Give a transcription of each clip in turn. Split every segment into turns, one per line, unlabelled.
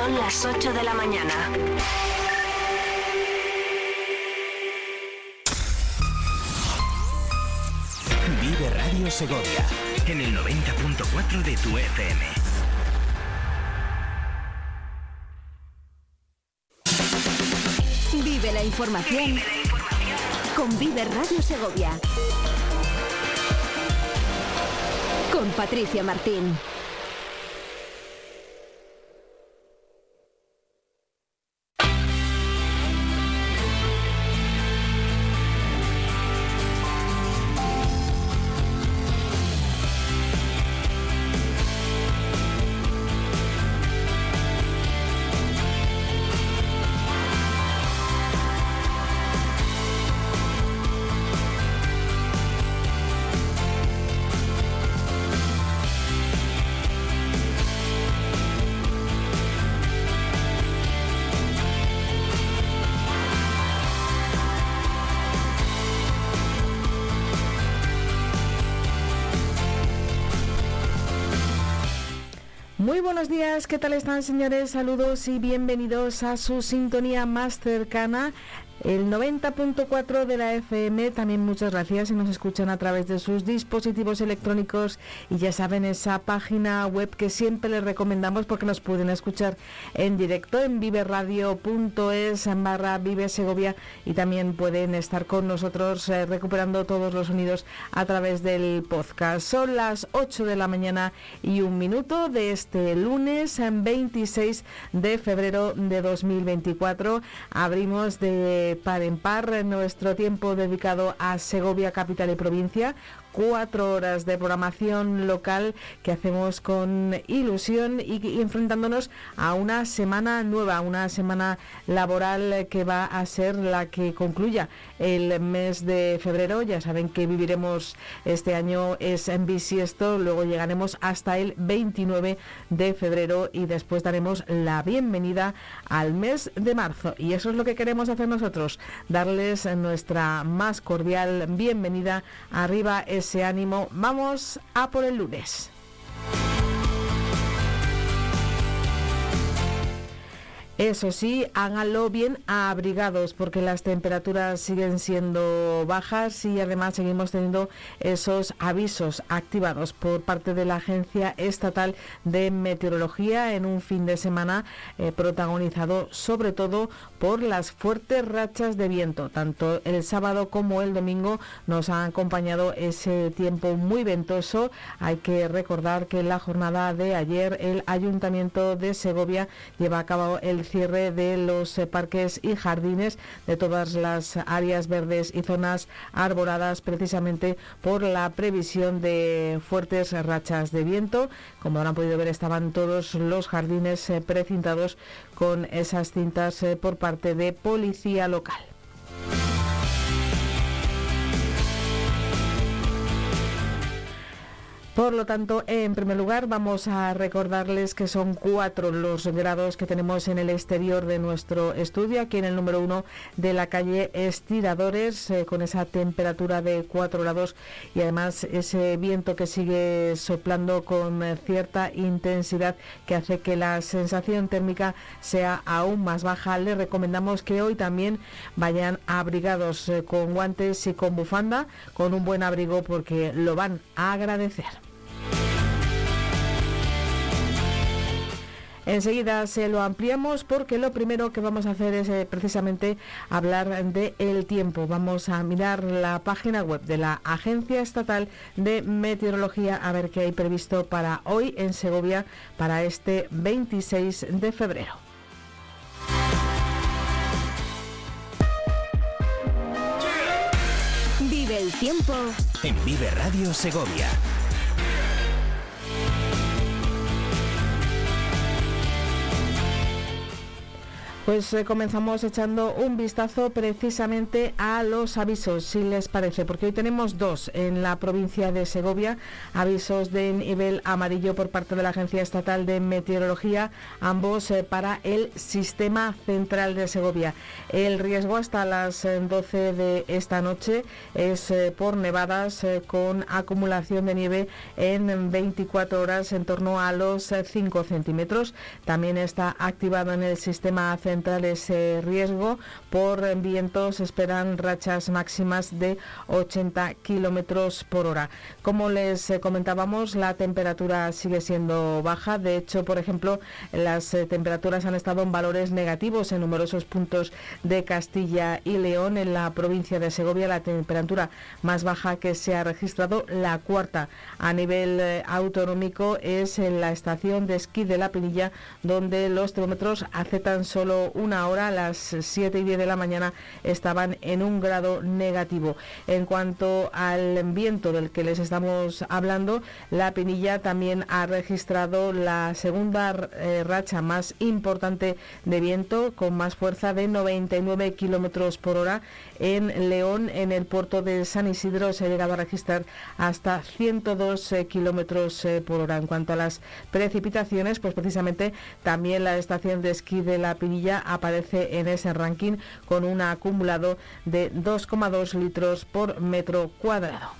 Son las 8 de la mañana.
Vive Radio Segovia en el 90.4 de tu FM.
Vive la información con Vive Radio Segovia. Con Patricia Martín.
Buenos días, ¿qué tal están señores? Saludos y bienvenidos a su sintonía más cercana el 90.4 de la FM, también muchas gracias si nos escuchan a través de sus dispositivos electrónicos y ya saben esa página web que siempre les recomendamos porque nos pueden escuchar en directo en viveradio.es barra Vive Segovia y también pueden estar con nosotros eh, recuperando todos los sonidos a través del podcast. Son las 8 de la mañana y un minuto de este lunes en 26 de febrero de 2024. Abrimos de par en par nuestro tiempo dedicado a Segovia, capital y provincia, cuatro horas de programación local que hacemos con ilusión y, enfrentándonos a una semana nueva, una semana laboral que va a ser la que concluya el mes de febrero. Ya saben que viviremos este año es en bisiesto, luego llegaremos hasta el 29 de febrero y después daremos la bienvenida al mes de marzo. Y eso es lo que queremos hacer nosotros, darles nuestra más cordial bienvenida arriba ese ánimo. Vamos a por el lunes. Eso sí, háganlo bien abrigados porque las temperaturas siguen siendo bajas y además seguimos teniendo esos avisos activados por parte de la Agencia Estatal de Meteorología en un fin de semana eh, protagonizado sobre todo por las fuertes rachas de viento. Tanto el sábado como el domingo nos ha acompañado ese tiempo muy ventoso. Hay que recordar que en la jornada de ayer el Ayuntamiento de Segovia lleva a cabo el cierre de los eh, parques y jardines de todas las áreas verdes y zonas arboradas precisamente por la previsión de fuertes rachas de viento. Como habrán podido ver, estaban todos los jardines eh, precintados con esas cintas eh, por parte de policía local. Por lo tanto, en primer lugar, vamos a recordarles que son cuatro los grados que tenemos en el exterior de nuestro estudio, aquí en el número uno de la calle Estiradores, eh, con esa temperatura de cuatro grados y además ese viento que sigue soplando con cierta intensidad que hace que la sensación térmica sea aún más baja. Les recomendamos que hoy también vayan abrigados eh, con guantes y con bufanda, con un buen abrigo porque lo van a agradecer. Enseguida se lo ampliamos porque lo primero que vamos a hacer es eh, precisamente hablar de el tiempo. Vamos a mirar la página web de la Agencia Estatal de Meteorología a ver qué hay previsto para hoy en Segovia para este 26 de febrero.
Vive el tiempo
en Vive Radio Segovia.
Pues eh, comenzamos echando un vistazo precisamente a los avisos, si les parece, porque hoy tenemos dos en la provincia de Segovia, avisos de nivel amarillo por parte de la Agencia Estatal de Meteorología, ambos eh, para el Sistema Central de Segovia. El riesgo hasta las 12 eh, de esta noche es por nevadas con acumulación de nieve en 24 horas en torno a los 5 centímetros. También está activado en el Sistema Central ese riesgo por vientos esperan rachas máximas de 80 kilómetros por hora. Como les eh, comentábamos, la temperatura sigue siendo baja. De hecho, por ejemplo, las eh, temperaturas han estado en valores negativos en numerosos puntos de Castilla y León. En la provincia de Segovia, la temperatura más baja que se ha registrado, la cuarta a nivel eh, autonómico, es en la estación de esquí de La Pinilla, donde los termómetros hace tan solo una hora, a las 7 y 10 de la mañana, estaban en un grado negativo. En cuanto al viento del que les estamos hablando, la Pinilla también ha registrado la segunda eh, racha más importante de viento, con más fuerza de 99 kilómetros por hora. En León, en el puerto de San Isidro, se ha llegado a registrar hasta 102 eh, kilómetros eh, por hora. En cuanto a las precipitaciones, pues precisamente también la estación de esquí de la Pinilla aparece en ese ranking con un acumulado de 2,2 litros por metro cuadrado.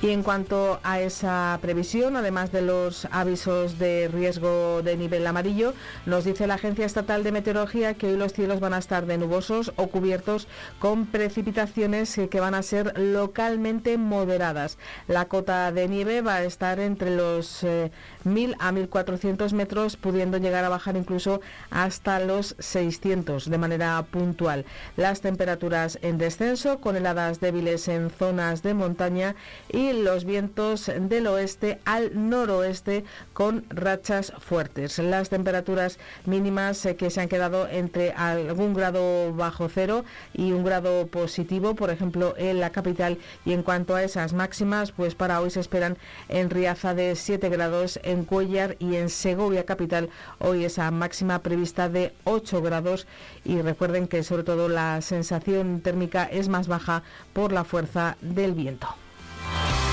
Y en cuanto a esa previsión, además de los avisos de riesgo de nivel amarillo, nos dice la Agencia Estatal de Meteorología que hoy los cielos van a estar de nubosos o cubiertos con precipitaciones que van a ser localmente moderadas. La cota de nieve va a estar entre los 1.000 eh, a 1.400 metros, pudiendo llegar a bajar incluso hasta los 600 de manera puntual. Las temperaturas en descenso, con heladas débiles en zonas de montaña y los vientos del oeste al noroeste con rachas fuertes. Las temperaturas mínimas eh, que se han quedado entre algún grado bajo cero y un grado positivo, por ejemplo, en la capital. Y en cuanto a esas máximas, pues para hoy se esperan en Riaza de 7 grados, en Cuellar y en Segovia capital hoy esa máxima prevista de 8 grados. Y recuerden que sobre todo la sensación térmica es más baja por la fuerza del viento. Bye.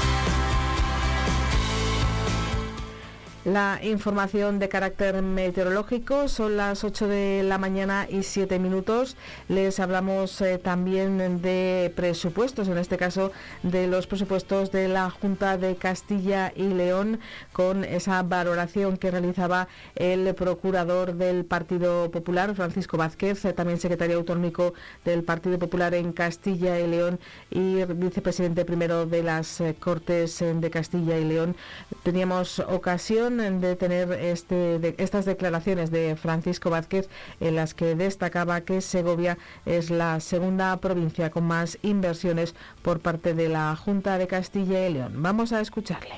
La información de carácter meteorológico son las 8 de la mañana y 7 minutos. Les hablamos eh, también de presupuestos, en este caso de los presupuestos de la Junta de Castilla y León, con esa valoración que realizaba el procurador del Partido Popular, Francisco Vázquez, eh, también secretario autonómico del Partido Popular en Castilla y León y vicepresidente primero de las eh, Cortes de Castilla y León. Teníamos ocasión de tener este, estas declaraciones de Francisco Vázquez en las que destacaba que Segovia es la segunda provincia con más inversiones por parte de la Junta de Castilla y León. Vamos a escucharle.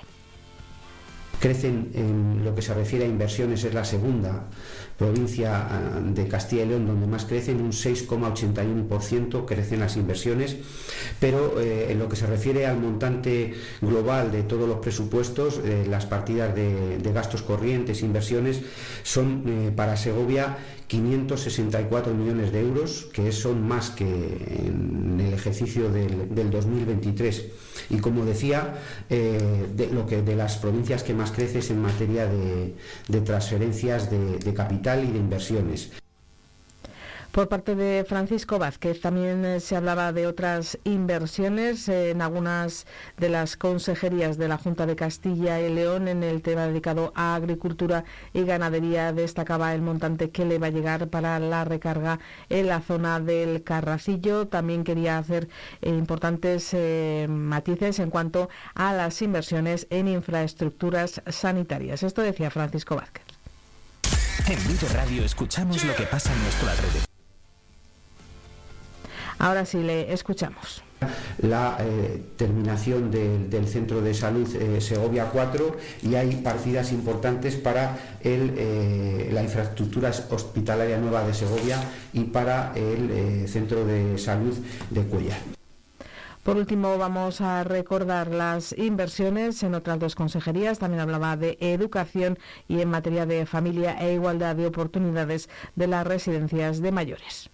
Crecen en lo que se refiere a inversiones, es la segunda provincia ah, de Castilla y León donde más crecen, un 6,81% crecen las inversiones, pero eh, en lo que se refiere al montante global de todos los presupuestos, eh, las partidas de, gastos corrientes, inversiones, son eh, para Segovia 564 millones de euros, que son más que en el ejercicio del, 2023. Y como decía, eh, de, lo que de las provincias que más crece es en materia de, transferencias de capital y de inversiones.
Por parte de Francisco Vázquez también eh, se hablaba de otras inversiones en algunas de las consejerías de la Junta de Castilla y León en el tema dedicado a agricultura y ganadería. Destacaba el montante que le va a llegar para la recarga en la zona del Carracillo. También quería hacer eh, importantes eh, matices en cuanto a las inversiones en infraestructuras sanitarias. Esto decía Francisco Vázquez.
En Vive Radio escuchamos lo que pasa en nuestro alrededor.
Ahora sí le escuchamos
la eh, terminación del centro de salud eh, Segovia 4 y hay partidas importantes para el, eh, la infraestructura hospitalaria nueva de Segovia y para el centro de salud de Cuellar.
Por último, vamos a recordar las inversiones en otras dos consejerías. También hablaba de educación y en materia de familia e igualdad de oportunidades de las residencias de mayores.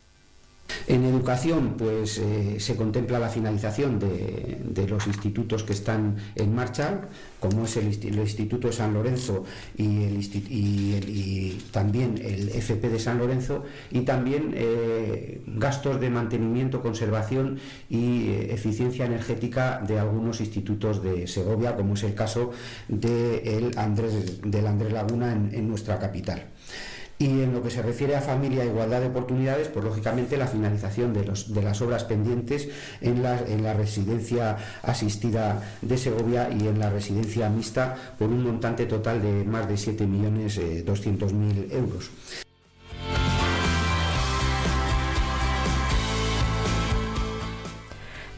En educación, pues eh, se contempla la finalización de, los institutos que están en marcha, como es el, Instituto de San Lorenzo y, también el FP de San Lorenzo, y también eh, gastos de mantenimiento, conservación y eh, eficiencia energética de algunos institutos de Segovia, como es el caso de Andrés, del Andrés Laguna en nuestra capital. Y en lo que se refiere a familia e igualdad de oportunidades, pues lógicamente la finalización de, los, de las obras pendientes en la, en la residencia asistida de Segovia y en la residencia mixta por un montante total de más de 7.200.000 euros.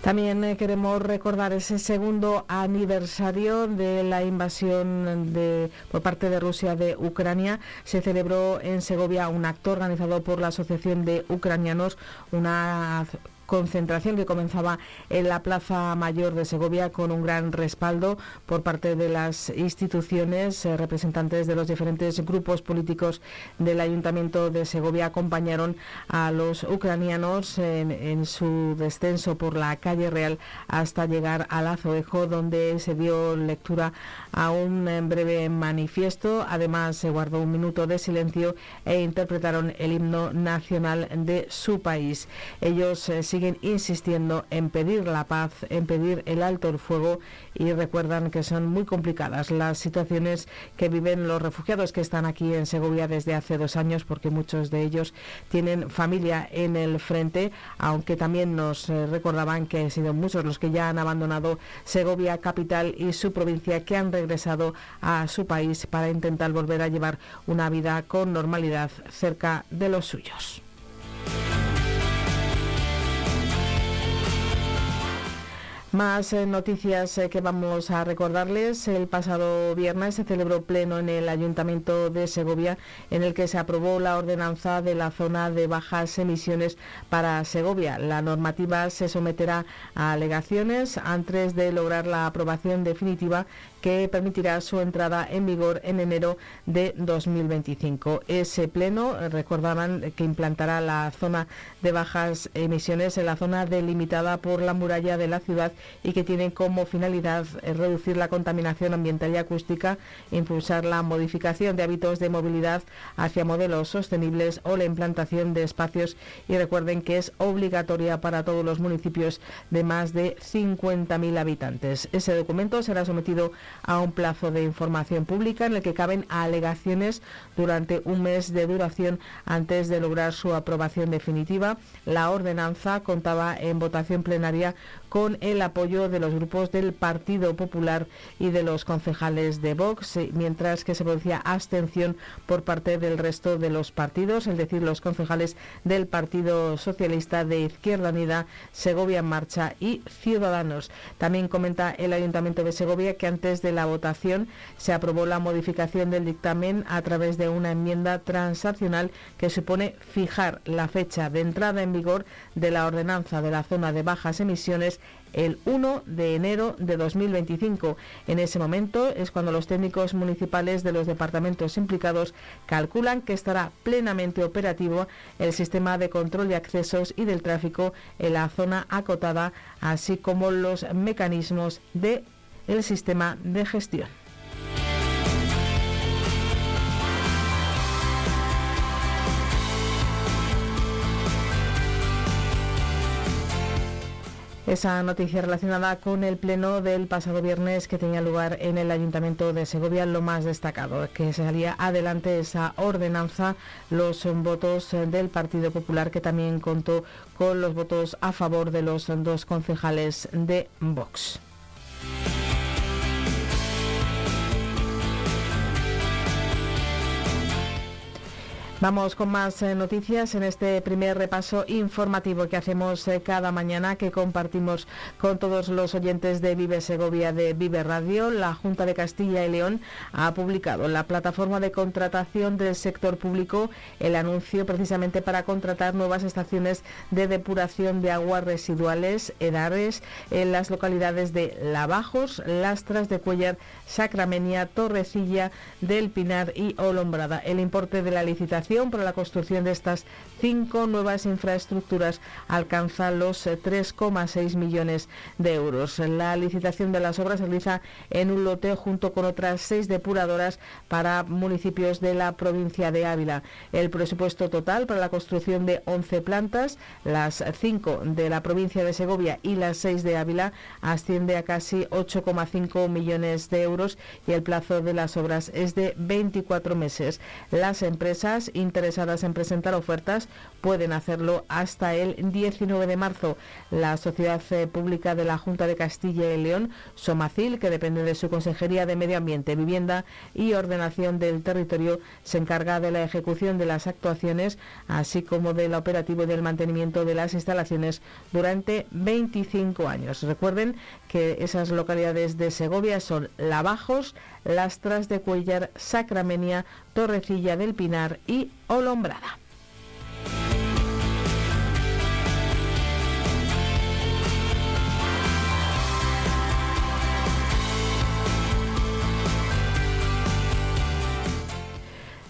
También eh, queremos recordar ese segundo aniversario de la invasión de, por parte de Rusia de Ucrania. Se celebró en Segovia un acto organizado por la Asociación de Ucranianos, una concentración que comenzaba en la Plaza Mayor de Segovia con un gran respaldo por parte de las instituciones, eh, representantes de los diferentes grupos políticos del Ayuntamiento de Segovia acompañaron a los ucranianos en, su descenso por la calle Real hasta llegar al Azoejo, donde se dio lectura a un eh, breve manifiesto. Además, se guardó un minuto de silencio e interpretaron el himno nacional de su país. Ellos eh, siguen insistiendo en pedir la paz, en pedir el alto el fuego y recuerdan que son muy complicadas las situaciones que viven los refugiados que están aquí en Segovia desde hace dos años porque muchos de ellos tienen familia en el frente, aunque también nos eh, recordaban que han sido muchos los que ya han abandonado Segovia capital y su provincia que han regresado a su país para intentar volver a llevar una vida con normalidad cerca de los suyos. Más eh, noticias eh, que vamos a recordarles. El pasado viernes se celebró pleno en el Ayuntamiento de Segovia en el que se aprobó la ordenanza de la zona de bajas emisiones para Segovia. La normativa se someterá a alegaciones antes de lograr la aprobación definitiva que permitirá su entrada en vigor en enero de 2025. Ese pleno, eh, recordaban, que implantará la zona de bajas emisiones en la zona delimitada por la muralla de la ciudad y que tiene como finalidad eh, reducir la contaminación ambiental y acústica, impulsar la modificación de hábitos de movilidad hacia modelos sostenibles o la implantación de espacios y recuerden que es obligatoria para todos los municipios de más de 50.000 habitantes. Ese documento será sometido a un plazo de información pública en el que caben alegaciones durante un mes de duración antes de lograr su aprobación definitiva. La ordenanza contaba en votación plenaria con el apoyo de los grupos del Partido Popular y de los concejales de Vox, eh, mientras que se producía abstención por parte del resto de los partidos, es decir, los concejales del Partido Socialista de Izquierda Unida, Segovia en Marcha y Ciudadanos. También comenta el Ayuntamiento de Segovia que antes de la votación se aprobó la modificación del dictamen a través de una enmienda transaccional que supone fijar la fecha de entrada en vigor de la ordenanza de la zona de bajas emisiones el 1 de enero de 2025. En ese momento es cuando los técnicos municipales de los departamentos implicados calculan que estará plenamente operativo el sistema de control de accesos y del tráfico en la zona acotada, así como los mecanismos de el sistema de gestión. esa noticia relacionada con el pleno del pasado viernes que tenía lugar en el Ayuntamiento de Segovia, lo más destacado, que salía adelante esa ordenanza, los votos del Partido Popular, que también contó con los votos a favor de los dos concejales de Vox. Vamos con más eh, noticias en este primer repaso informativo que hacemos eh, cada mañana, que compartimos con todos los oyentes de Vive Segovia de Vive Radio. La Junta de Castilla y León ha publicado en la plataforma de contratación del sector público el anuncio precisamente para contratar nuevas estaciones de depuración de aguas residuales, EDARES, en las localidades de Lavajos, Lastras de Cuellar, Sacramenia, Torrecilla del Pinar y Olombrada. El importe de la licitación para la construcción de estas cinco nuevas infraestructuras alcanza los 3,6 eh, millones de euros. La licitación de las obras se realiza en un lote junto con otras seis depuradoras para municipios de la provincia de Ávila. El presupuesto total para la construcción de 11 plantas, las cinco de la provincia de Segovia y las seis de Ávila, asciende a casi 8,5 millones de euros y el plazo de las obras es de 24 meses. Las empresas interesadas en presentar ofertas pueden hacerlo hasta el 19 de marzo. La Sociedad eh, Pública de la Junta de Castilla y León, Somacil, que depende de su Consejería de Medio Ambiente, Vivienda y Ordenación del Territorio, se encarga de la ejecución de las actuaciones, así como del operativo y del mantenimiento de las instalaciones durante 25 años. Recuerden que esas localidades de Segovia son Lavajos, Lastras de Cuellar, Sacramenia, Torrecilla del Pinar y Olombrada.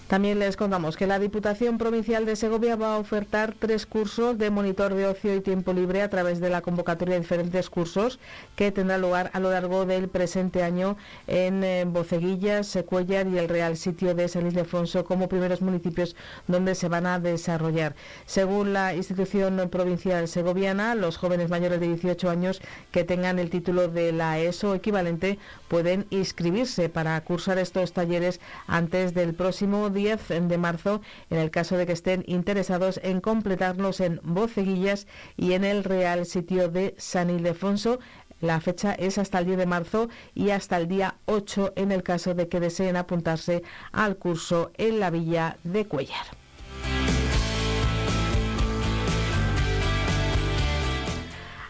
También les contamos que la Diputación Provincial de Segovia va a ofertar tres cursos de monitor de ocio y tiempo libre a través de la convocatoria de diferentes cursos que tendrá lugar a lo largo del presente año en eh, Boceguillas, Secuellar y el Real Sitio de San Ildefonso como primeros municipios donde se van a desarrollar. Según la institución provincial segoviana, los jóvenes mayores de 18 años que tengan el título de la ESO equivalente pueden inscribirse para cursar estos talleres antes del próximo 10 de marzo en el caso de que estén interesados en completarlos en Boceguillas y en el Real Sitio de San Ildefonso. La fecha es hasta el 10 de marzo y hasta el día 8 en el caso de que deseen apuntarse al curso en la villa de Cuellar.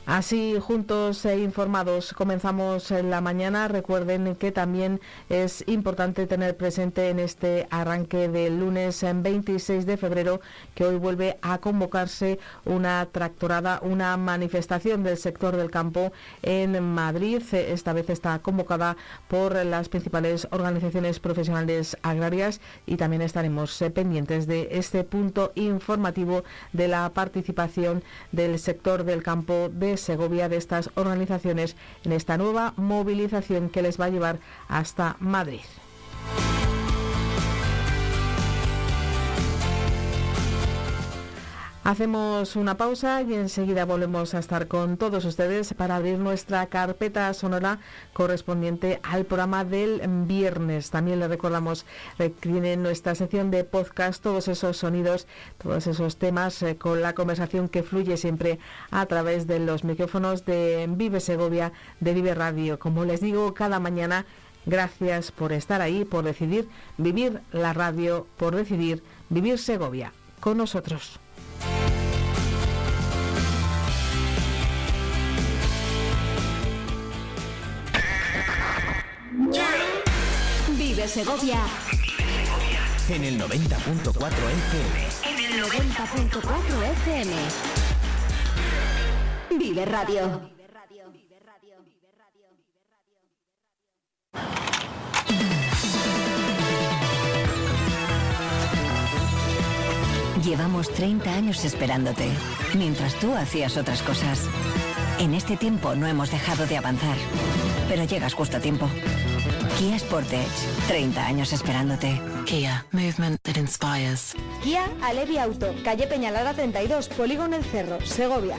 Así, juntos e informados, comenzamos en la mañana. Recuerden que también es importante tener presente en este arranque del lunes 26 de febrero que hoy vuelve a convocarse una tractorada, una manifestación del sector del campo en Madrid. Esta vez está convocada por las principales organizaciones profesionales agrarias y también estaremos pendientes de este punto informativo de la participación del sector del campo de Segovia de estas organizaciones en esta nueva movilización que les va a llevar hasta Madrid. Hacemos una pausa y enseguida volvemos a estar con todos ustedes para abrir nuestra carpeta sonora correspondiente al programa del viernes. También les recordamos que tienen nuestra sección de podcast todos esos sonidos, todos esos temas eh, con la conversación que fluye siempre a través de los micrófonos de Vive Segovia, de Vive Radio. Como les digo cada mañana, gracias por estar ahí, por decidir vivir la radio, por decidir vivir Segovia con nosotros.
Vive Segovia.
En el 90.4 FM.
En el 90.4 FM. Vive Radio.
Llevamos 30 años esperándote, mientras tú hacías otras cosas. En este tiempo no hemos dejado de avanzar, pero llegas justo a tiempo. Kia Sportage, 30 años esperándote.
Kia, movement that inspires.
Kia Alevi Auto, calle Peñalara 32, Polígono El Cerro, Segovia.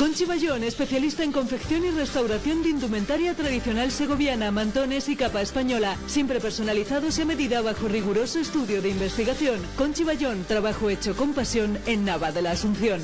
Conchi Bayón, especialista en confección y restauración de indumentaria tradicional segoviana, mantones y capa española, siempre personalizados y a medida bajo riguroso estudio de investigación. Conchi Bayón, trabajo hecho con pasión en Nava de la Asunción.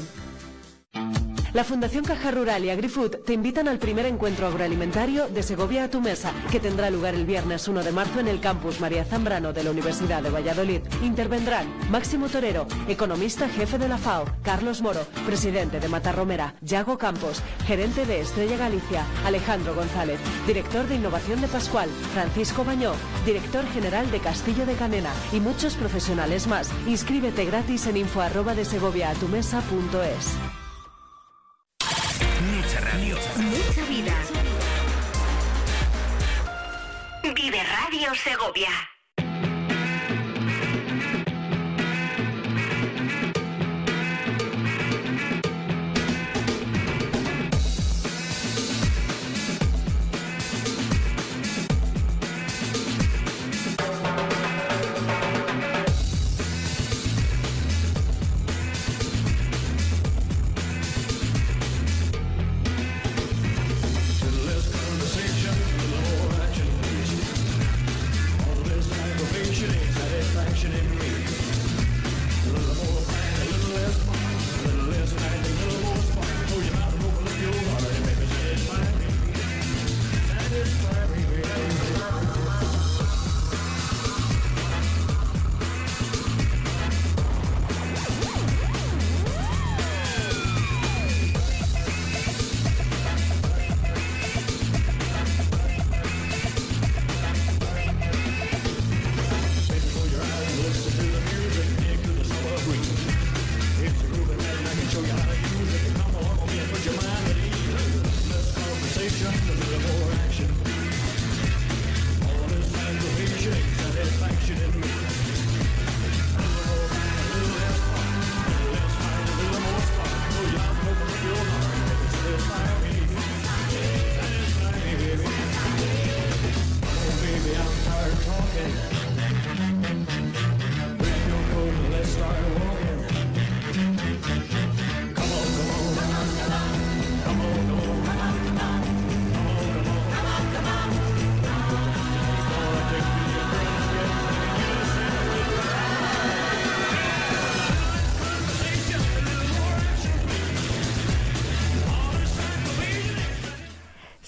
La Fundación Caja Rural y AgriFood te invitan al primer encuentro agroalimentario de Segovia a tu mesa, que tendrá lugar el viernes 1 de marzo en el campus María Zambrano de la Universidad de Valladolid. Intervendrán Máximo Torero, economista jefe de la FAO, Carlos Moro, presidente de Matarromera, Yago Campos, gerente de Estrella Galicia, Alejandro González, director de innovación de Pascual, Francisco Bañó, director general de Castillo de Canena y muchos profesionales más. Inscríbete gratis en info de segoviaatumesa.es.
Mucha radio.
Mucha vida. Vive Radio Segovia.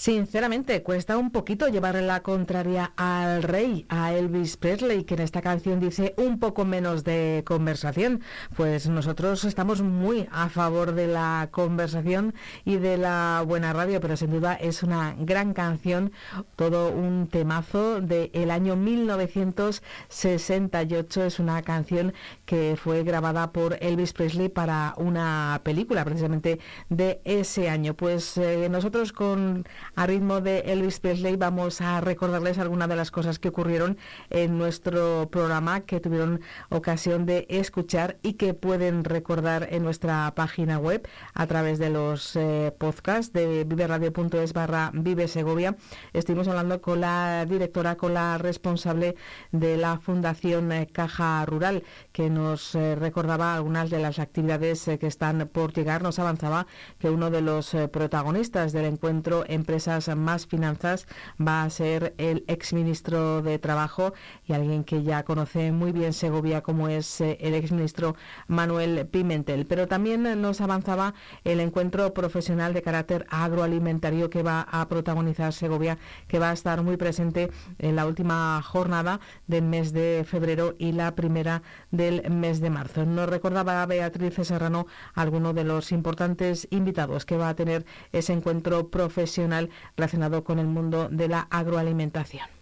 Sinceramente, cuesta un poquito llevarle la contraria al rey, Elvis Presley, que en esta canción dice un poco menos de conversación. Pues nosotros estamos muy a favor de la conversación y de la buena radio, pero sin duda es una gran canción, todo un temazo del año 1968. Es una canción que fue grabada por Elvis Presley para una película precisamente de ese año. Pues eh, nosotros con a ritmo de Elvis Presley vamos a recordarles algunas de las cosas que ocurrieron en nuestro programa que tuvieron ocasión de escuchar y que pueden recordar en nuestra página web a través de los eh, podcasts de viveradio.es barra Vive Segovia. Estuvimos hablando con la directora, con la responsable de la Fundación eh, Caja Rural, que nos eh, recordaba algunas de las actividades que están por llegar. Nos avanzaba que uno de los protagonistas del encuentro empresa empresas más finanzas va a ser el exministro de Trabajo y alguien que ya conoce muy bien Segovia como es eh, el exministro Manuel Pimentel. Pero también nos avanzaba el encuentro profesional de carácter agroalimentario que va a protagonizar Segovia, que va a estar muy presente en la última jornada del mes de febrero y la primera del mes de marzo. Nos recordaba Beatriz Serrano algunos de los importantes invitados que va a tener ese encuentro profesional relacionado con el mundo de la agroalimentación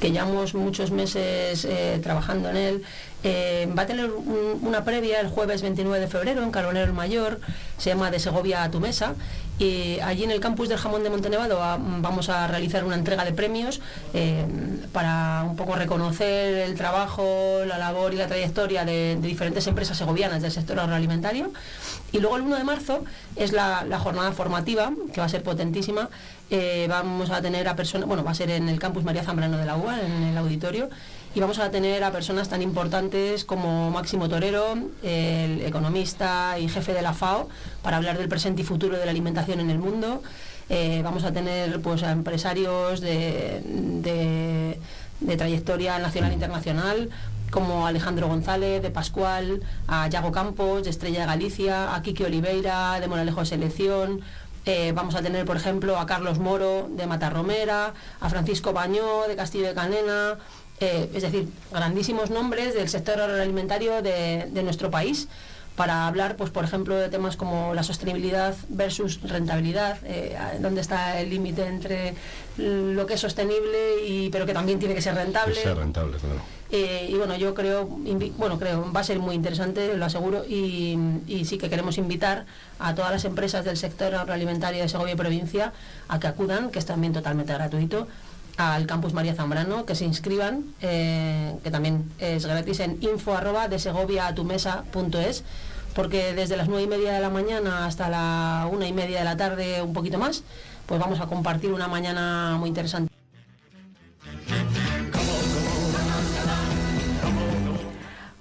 que llevamos muchos meses eh, trabajando en él. Eh, va a tener una previa el jueves 29 de febrero en Carbonero el Mayor, se llama De Segovia a tu mesa, y allí en el campus del Jamón de Montenevado vamos a realizar una entrega de premios eh, para un poco reconocer el trabajo, la labor y la trayectoria de, diferentes empresas segovianas del sector agroalimentario. Y luego el 1 de marzo es la, jornada formativa, que va a ser potentísima. Eh, vamos a tener a personas, bueno, va a ser en el campus María Zambrano de la UA, en el auditorio, y vamos a tener a personas tan importantes como Máximo Torero, el economista y jefe de la FAO, para hablar del presente y futuro de la alimentación en el mundo. Eh, vamos a tener pues, a empresarios de, trayectoria nacional e internacional, como Alejandro González, de Pascual, a Yago Campos, de Estrella de Galicia, a Kiki Oliveira, de Moralejo de Selección, eh, vamos a tener, por ejemplo, a Carlos Moro de Matarromera, a Francisco Bañó de Castillo de Canena, eh, es decir, grandísimos nombres del sector agroalimentario de, nuestro país para hablar, pues, por ejemplo, de temas como la sostenibilidad versus rentabilidad, eh, dónde está el límite entre lo que es sostenible y pero que también tiene que ser rentable.
rentable, claro.
Eh, y bueno, yo creo, bueno, creo, va a ser muy interesante, lo aseguro, y, y, sí que queremos invitar a todas las empresas del sector agroalimentario de Segovia y provincia a que acudan, que es también totalmente gratuito al campus María Zambrano, que se inscriban, eh, que también es gratis en info arroba de segovia a tu mesa punto es, porque desde las nueve y media de la mañana hasta la una y media de la tarde, un poquito más, pues vamos a compartir una mañana muy interesante.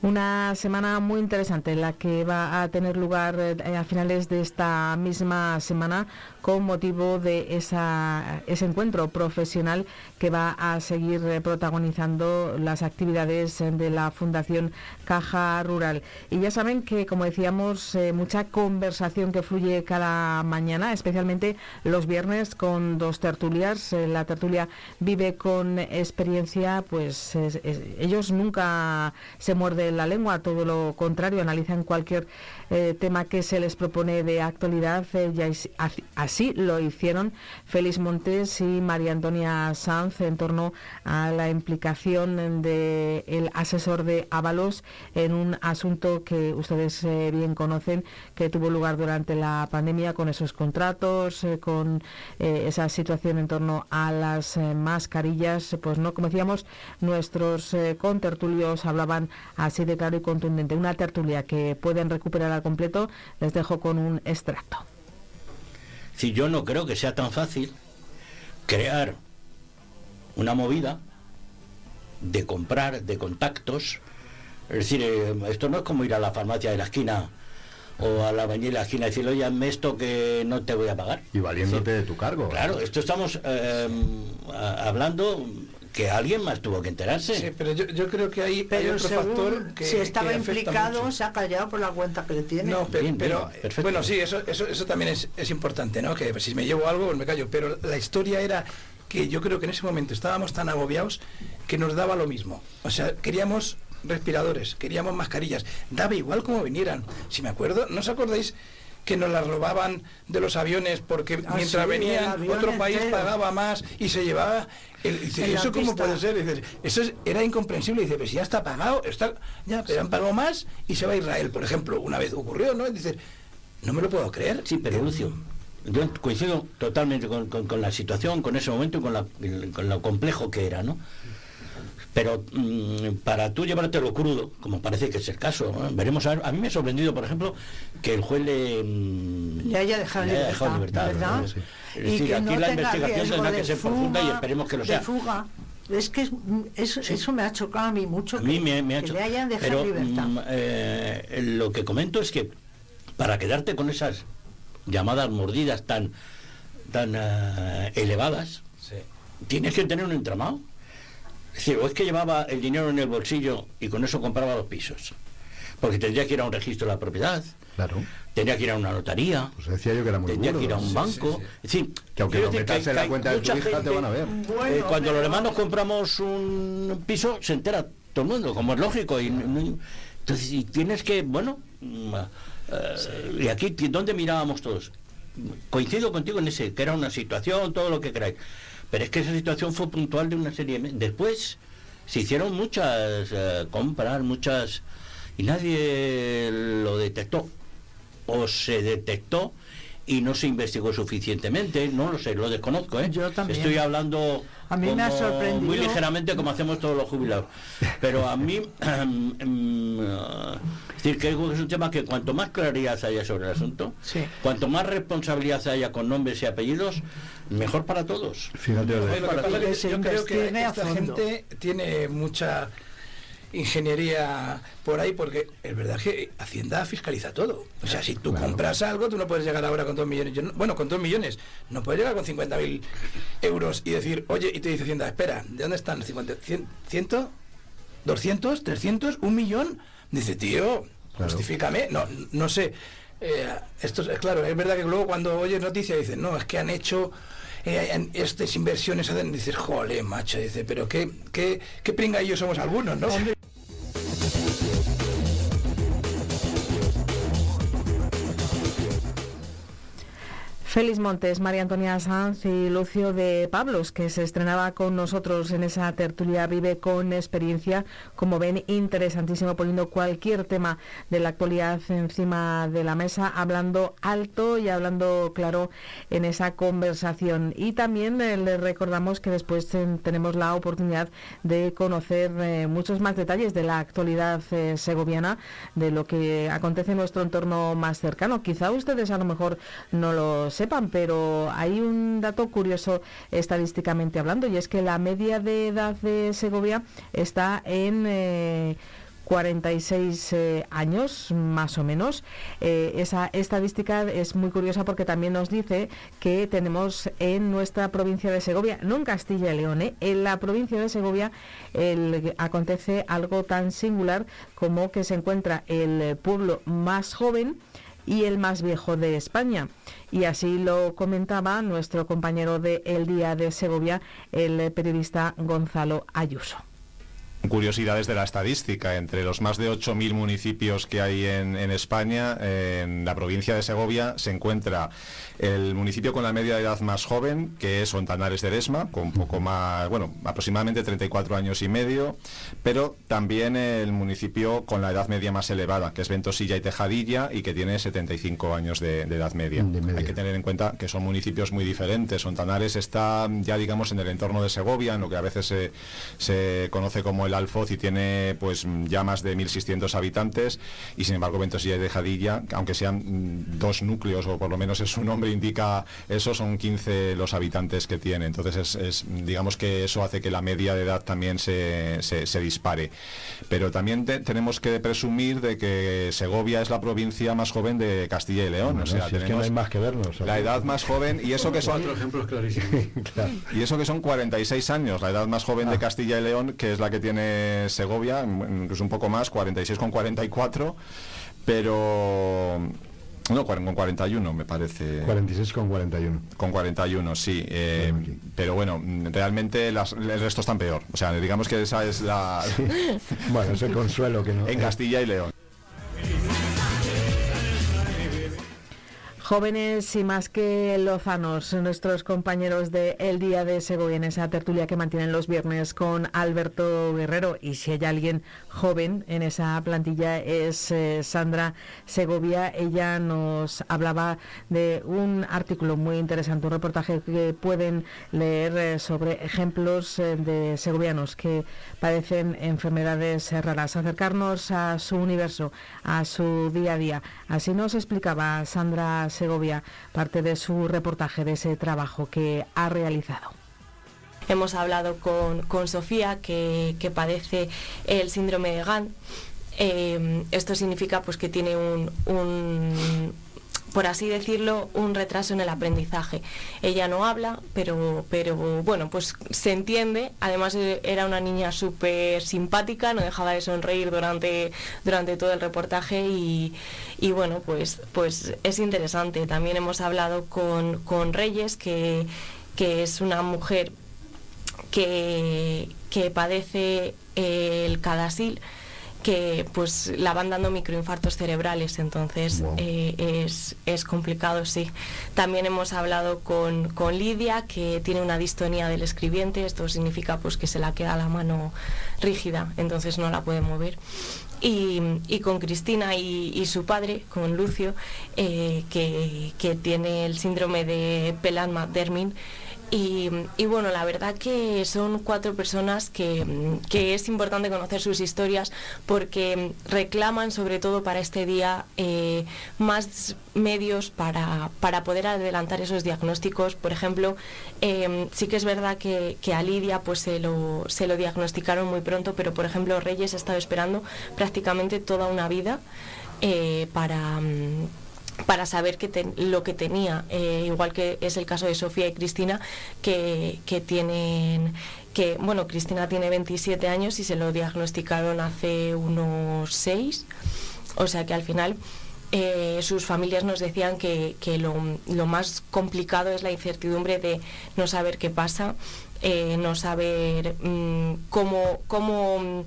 Una semana muy interesante la que va a tener lugar eh, a finales de esta misma semana con motivo de esa, ese encuentro profesional que va a seguir eh, protagonizando las actividades de la Fundación Caja Rural. Y ya saben que, como decíamos, eh, mucha conversación que fluye cada mañana, especialmente los viernes con dos tertulias. la tertulia vive con experiencia, pues ellos nunca se muerden la lengua, todo lo contrario, analizan cualquier eh, tema que se les propone de actualidad. Eh, ya así lo hicieron Félix Montes y María Antonia Sanz en torno a la implicación del asesor de Ábalos en un asunto que ustedes eh, bien conocen, que tuvo lugar durante la pandemia con esos contratos, con esa situación en torno a las mascarillas. Pues no, como decíamos, nuestros contertulios hablaban así de claro y contundente. Una tertulia que pueden recuperar completo, les dejo con un extracto.
Si yo no creo que sea tan fácil crear una movida de comprar, de contactos. Es decir, eh, esto no es como ir a la farmacia de la esquina o a la bañera de la esquina y decirle, oye, hazme esto que no te voy a pagar.
Y valiéndote de tu cargo.
Claro, esto estamos eh, hablando que alguien más tuvo que enterarse.
Sí, pero yo, creo que hay,
pero
otro factor que
si estaba implicado se ha callado por la cuenta que le tiene.
No, pero, bueno, sí, eso, eso, eso también es, es, importante, ¿no? Que si me llevo algo, pues me callo. Pero la historia era que yo creo que en ese momento estábamos tan agobiados que nos daba lo mismo. O sea, queríamos respiradores, queríamos mascarillas, daba igual como vinieran. Si me acuerdo, ¿no os acordáis? Que nos las robaban de los aviones porque ah, mientras venían otro país pagaba más y se llevaba ¿eso cómo puede ser? eso era incomprensible. Dice, pues ya está pagado, está, ya, pero han pagado más y se va a Israel, por ejemplo. Una vez ocurrió, ¿no? Dice, no me lo puedo creer.
Sí, pero Lucio, yo coincido totalmente con, la situación, con ese momento y con, con lo complejo que era, ¿no? Pero mm, para tú llevártelo crudo, como parece que es el caso, veremos a, a, mí me ha sorprendido, por ejemplo, que el juez le,
mm, haya dejado, libertad,
¿verdad? Es decir, aquí la investigación tendrá que ser profunda y esperemos que lo sea.
Fuga. Es que eso me ha chocado a mí mucho.
A mí me, ha chocado.
le hayan dejado libertad.
Mm, eh, lo que comento es que para quedarte con esas llamadas mordidas tan tan eh, elevadas, tienes que tener un entramado. Es decir, o es que llevaba el dinero en el bolsillo y con eso compraba los pisos. Porque tendría que ir a un registro de la propiedad.
Claro.
Tendría que ir a una notaría.
Pues decía yo que era muy
Tendría
burdo.
que ir a un
Sí,
banco.
sí, sí.
Es decir,
Que aunque lo metas en la cuenta de tu hija, te van a ver.
eh, cuando los hermanos compramos un piso, se entera todo el mundo, como es lógico. Y, no- entonces, y tienes que, bueno, mm, eh, y aquí, ¿dónde mirábamos todos? Coincido contigo en ese, que era una situación, todo lo que queráis. Pero es que esa situación fue puntual de una serie. Después se hicieron muchas eh, compras, muchas... Y nadie lo detectó. O se detectó y no se investigó suficientemente, no lo sé, lo desconozco, ¿eh?
Yo también.
Estoy hablando
A mí me ha sorprendido.
muy ligeramente como hacemos todos los jubilados. Pero a mí, em, em, es decir, que es un tema que cuanto más claridad haya sobre el asunto, cuanto más responsabilidad haya con nombres y apellidos, mejor para todos.
Fíjate,
yo creo que esta gente tiene mucha ingeniería por ahí porque es verdad que Hacienda fiscaliza todo. O sea, si tú compras algo, tú no puedes llegar ahora con dos millones. Yo no- bueno, con dos millones. No puedes llegar con 50.000 euros y decir, oye, y te dice Hacienda, espera, ¿de dónde están? 50, 100, 100, 200, 300, un millón. Dice, tío, justifícame. No, no sé. Eh, esto es claro, es verdad que luego cuando oyes noticias dicen, no, es que han hecho eh, estas inversiones, hacen, dices, jole, macho, dice, pero qué, qué, qué pringaillos somos algunos, ¿no?
Félix Montes, María Antonia Sanz y Lucio de Pablos, que se estrenaba con nosotros en esa tertulia Vive con experiencia, como ven, interesantísimo, poniendo cualquier tema de la actualidad encima de la mesa, hablando alto y hablando claro en esa conversación. Y también eh, les recordamos que después eh, tenemos la oportunidad de conocer eh, muchos más detalles de la actualidad segoviana, de lo que acontece en nuestro entorno más cercano. Quizá ustedes a lo mejor no lo sepan, pero hay un dato curioso estadísticamente hablando y es que la media de edad de Segovia está en... eh, 46 eh, años, más o menos. Eh, esa estadística es muy curiosa porque también nos dice que tenemos en nuestra provincia de Segovia, no en Castilla y León, eh, en la provincia de Segovia el- acontece algo tan singular como que se encuentra el pueblo más joven y el más viejo de España. Y así lo comentaba nuestro compañero de El Día de Segovia, el periodista Gonzalo Ayuso.
Curiosidades de la estadística. Entre los más de 8.000 municipios que hay en, en España, en la provincia de Segovia se encuentra el municipio con la media de edad más joven, que es Ontanares de Eresma, con poco más, bueno, aproximadamente 34 años y medio, pero también el municipio con la edad media más elevada, que es Ventosilla y Tejadilla, y que tiene 75 años de, de edad media. Hay que tener en cuenta que son municipios muy diferentes. Ontanares está ya, digamos, en el entorno de Segovia, en lo que a veces se, se conoce como el Alfoz y tiene pues ya más de 1.600 habitantes, y sin embargo Ventosilla y Tejadilla, aunque sean mm, dos núcleos, o por lo menos es su nombre indica eso, son 15 los habitantes que tiene. Entonces, es, es, digamos que eso hace que la media de edad también se, se- se dispare. Pero también te- tenemos que presumir de que Segovia es la provincia más joven de Castilla y León.
Bueno,
o sea,
si es que
tenemos
no hay más que vernos.
la edad más joven y eso que son
Cuatro ejemplos clarísimos.
y eso que son 46 años, la edad más joven de Castilla y León, que es la que tiene Segovia, incluso un poco más, 46 con 44, pero no, con 41 me parece.
46 con 41.
Con 41, sí. eh, pero bueno, realmente las- el resto están peor. O sea, digamos que esa es la...
Bueno, es el consuelo que no...
En Castilla y León.
Jóvenes y más que lozanos, nuestros compañeros de El Día de Segovia en esa tertulia que mantienen los viernes con Alberto Guerrero. Y si hay alguien joven en esa plantilla es eh, Sandra Segovia. Ella nos hablaba de un artículo muy interesante, un reportaje que pueden leer eh, sobre ejemplos eh, de segovianos que padecen enfermedades raras. Acercarnos a su universo, a su día a día. Así nos explicaba Sandra Segovia parte de su reportaje, de ese trabajo que ha realizado.
Hemos hablado con, con Sofía, que, padece el síndrome de Gantt. Eh, esto significa pues, que tiene un- por así decirlo, un retraso en el aprendizaje. Ella no habla, pero, pero bueno, pues se entiende. Además eh, era una niña súper simpática, no dejaba de sonreír durante, durante todo el reportaje y, bueno, pues, pues es interesante. También hemos hablado con, con Reyes, que, que es una mujer que, que padece el cadasil que pues la van dando microinfartos cerebrales, entonces eh, es, complicado, sí. También hemos hablado con, Lidia, que tiene una distonía del escribiente, esto significa pues que se la queda la mano rígida, entonces no la puede mover. Y, con Cristina y, su padre, con Lucio, eh, que, que, tiene el síndrome de Pelan-Dermin, y, bueno, la verdad que son cuatro personas que, es importante conocer sus historias porque reclaman sobre todo para este día eh, más medios para, poder adelantar esos diagnósticos. Por ejemplo, em, sí que es verdad que, a Lidia pues se lo, se lo diagnosticaron muy pronto, pero por ejemplo Reyes ha estado esperando prácticamente toda una vida eh, para para saber que lo que tenía, eh, igual que es el caso de Sofía y Cristina, que, tienen, que, bueno, Cristina tiene 27 años y se lo diagnosticaron hace unos 6, o sea que al final eh, sus familias nos decían que, lo, más complicado es la incertidumbre de no saber qué pasa, eh, no saber mm, cómo, cómo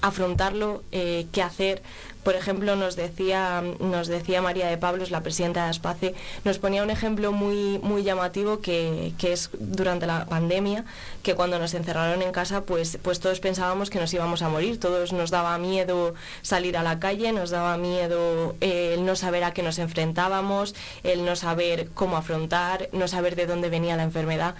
afrontarlo, qué hacer, por ejemplo, nos decía, nos decía María de Pablos, la presidenta de Aspace, nos ponía un ejemplo muy, muy llamativo que, es durante la pandemia, que cuando nos encerraron en casa, pues, pues todos pensábamos que nos íbamos a morir, todos nos daba miedo salir a la calle, nos daba miedo eh, el no saber a qué nos enfrentábamos, el no saber cómo afrontar, no saber de dónde venía la enfermedad.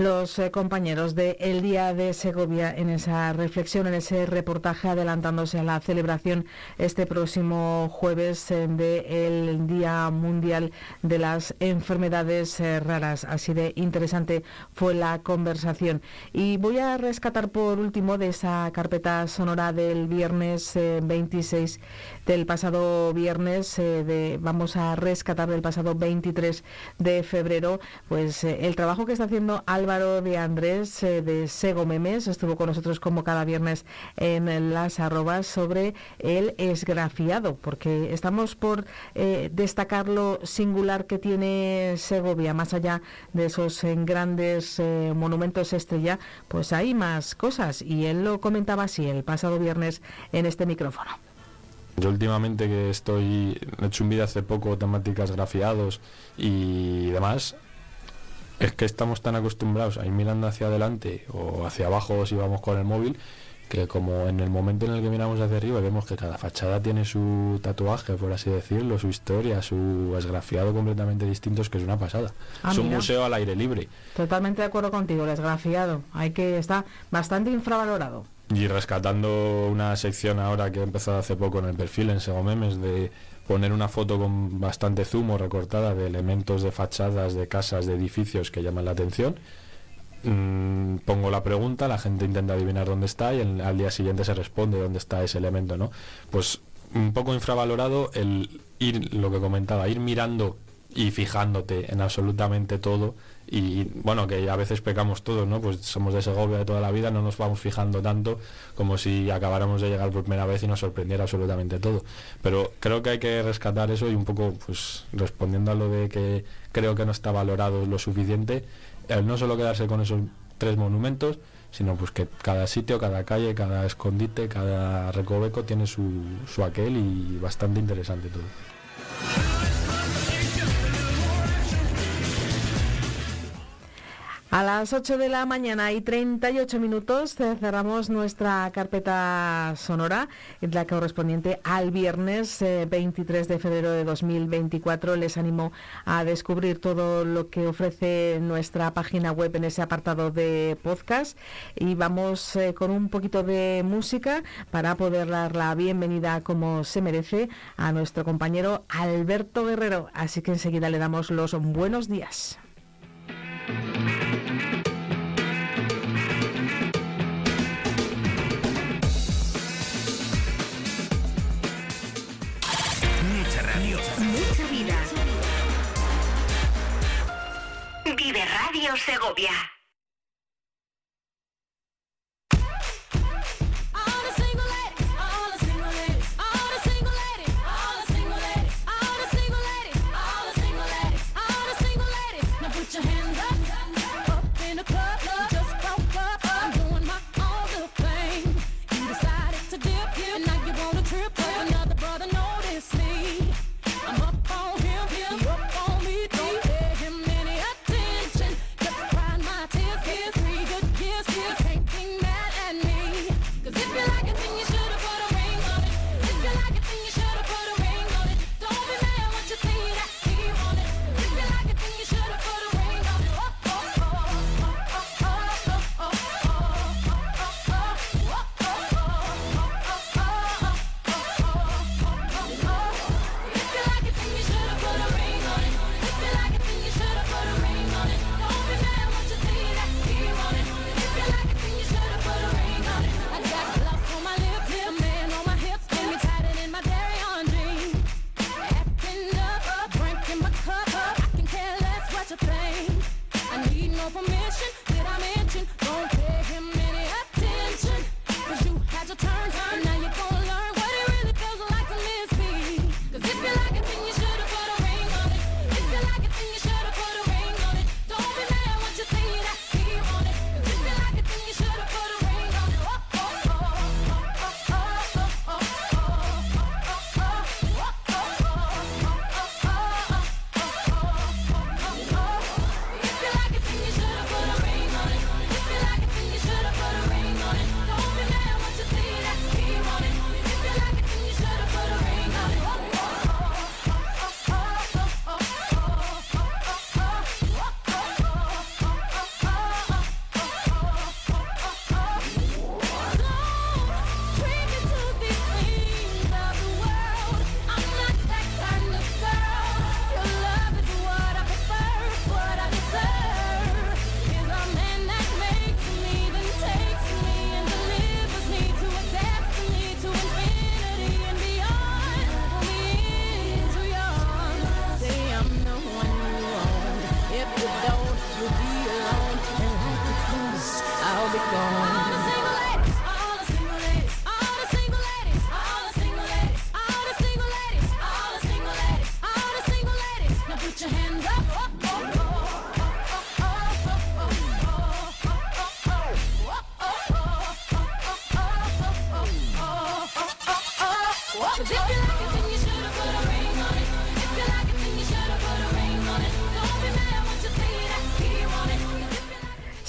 Los eh, compañeros de El Día de Segovia en esa reflexión, en ese reportaje adelantándose a la celebración este próximo jueves eh, del Día Mundial de las Enfermedades eh, Raras. Así de interesante fue la conversación. Y voy a rescatar por último de esa carpeta sonora del viernes 26 del pasado viernes, de, vamos a rescatar del pasado 23 de febrero, pues el trabajo que está haciendo Álvaro de Andrés eh, de Sego Memes estuvo con nosotros como cada viernes en las arrobas sobre el esgrafiado, porque estamos por eh, destacar lo singular que tiene Segovia, más allá de esos eh, grandes monumentos estrella, pues hay más cosas y él lo comentaba así el pasado viernes en este micrófono.
Yo últimamente que estoy, he hecho un vídeo hace poco temáticas grafiados y demás, es que estamos tan acostumbrados a ir mirando hacia adelante o hacia abajo si vamos con el móvil, que como en el momento en el que miramos hacia arriba vemos que cada fachada tiene su tatuaje, por así decirlo, su historia, su esgrafiado completamente distintos, que es una pasada.
Ah,
es un museo al aire libre.
Totalmente de acuerdo contigo, el esgrafiado. Hay que está bastante infravalorado.
Y rescatando una sección ahora que he empezado hace poco en el perfil en Sego Memes de poner una foto con bastante zumo recortada de elementos de fachadas, de casas, de edificios que llaman la atención. Mm, pongo la pregunta, la gente intenta adivinar dónde está y al día siguiente se responde dónde está ese elemento, ¿no? Pues un poco infravalorado el ir, lo que comentaba, ir mirando y fijándote en absolutamente todo y bueno, que a veces pecamos todos, ¿no? Pues somos de Segovia de toda la vida, no nos vamos fijando tanto como si acabáramos de llegar por primera vez y nos sorprendiera absolutamente todo. Pero creo que hay que rescatar eso y un poco, pues respondiendo a lo de que creo que no está valorado lo suficiente, el no solo quedarse con esos tres monumentos, sino pues que cada sitio, cada calle, cada escondite, cada recoveco tiene su, su aquel y bastante interesante todo.
A las 8 de la mañana y 38 minutos cerramos nuestra carpeta sonora, la correspondiente al viernes 23 eh, de febrero de 2024. Les animo a descubrir todo lo que ofrece nuestra página web en ese apartado de podcast y vamos eh, con un poquito de música para poder dar la bienvenida como se merece a nuestro compañero Alberto Guerrero. Así que enseguida le damos los buenos días.
Radio Segovia.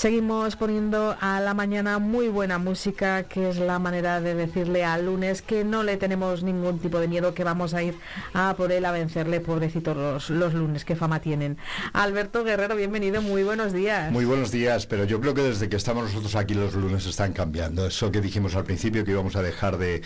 Seguimos poniendo a la mañana muy buena música, que es la manera de decirle al lunes que no le tenemos ningún tipo de miedo, que vamos a ir a por él a vencerle, pobrecitos los, los lunes, qué fama tienen. Alberto Guerrero, bienvenido, muy buenos días.
Muy buenos días, pero yo creo que desde que estamos nosotros aquí los lunes están cambiando. Eso que dijimos al principio, que íbamos a dejar de,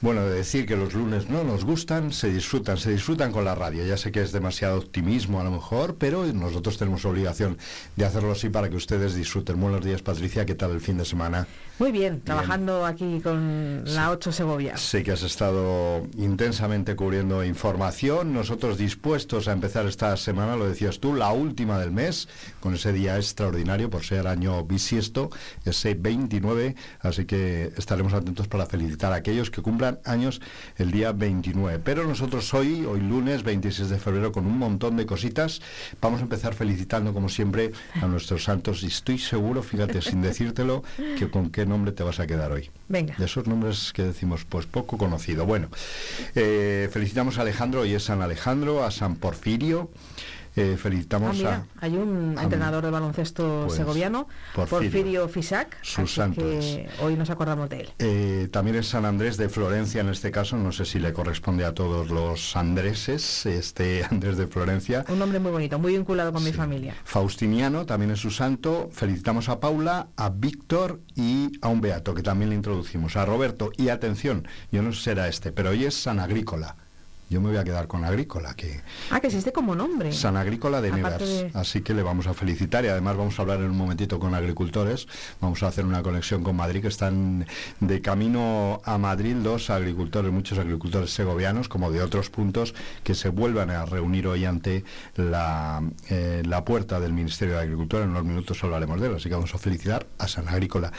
bueno, de decir que los lunes no nos gustan, se disfrutan, se disfrutan con la radio. Ya sé que es demasiado optimismo a lo mejor, pero nosotros tenemos obligación de hacerlo así para que ustedes disfruten Buenos días, Patricia. ¿Qué tal el fin de semana?
Muy bien, trabajando aquí con la 8 Segovia.
Sí que has estado intensamente cubriendo información. Nosotros dispuestos a empezar esta semana, lo decías tú, la última del mes, con ese día extraordinario por ser año bisiesto, ese 29. Así que estaremos atentos para felicitar a aquellos que cumplan años el día 29. Pero nosotros hoy, hoy lunes 26 de febrero, con un montón de cositas, vamos a empezar felicitando, como siempre, a nuestros santos. Y estoy seguro, fíjate, sin decírtelo, que con qué nombre te vas a quedar hoy.
Venga.
De esos nombres que decimos, pues poco conocido. Bueno, eh, felicitamos a Alejandro, hoy es San Alejandro, a San Porfirio. Eh, felicitamos
ah, a... Hay un entrenador de baloncesto pues, segoviano, Porfirio, Fisac,
sus santos.
hoy nos acordamos de él.
Eh, también es San Andrés de Florencia en este caso, no sé si le corresponde a todos los andreses, este Andrés de Florencia.
Un nombre muy bonito, muy vinculado con mi familia.
Faustiniano también es su santo. Felicitamos a Paula, a Víctor y a un beato, que también le introducimos, a Roberto. Y atención, yo no sé será este, pero hoy es San Agrícola. Yo me voy a quedar con Agrícola, que
Ah, que existe como nombre.
San Agrícola de Nevers.
de-
Así que le vamos a felicitar y además vamos a hablar en un momentito con agricultores. Vamos a hacer una conexión con Madrid, que están de camino a Madrid dos agricultores, muchos agricultores segovianos, como de otros puntos, que se vuelvan a reunir hoy ante la, eh, la puerta del Ministerio de Agricultura. En unos minutos hablaremos de él, así que vamos a felicitar a San Agrícola.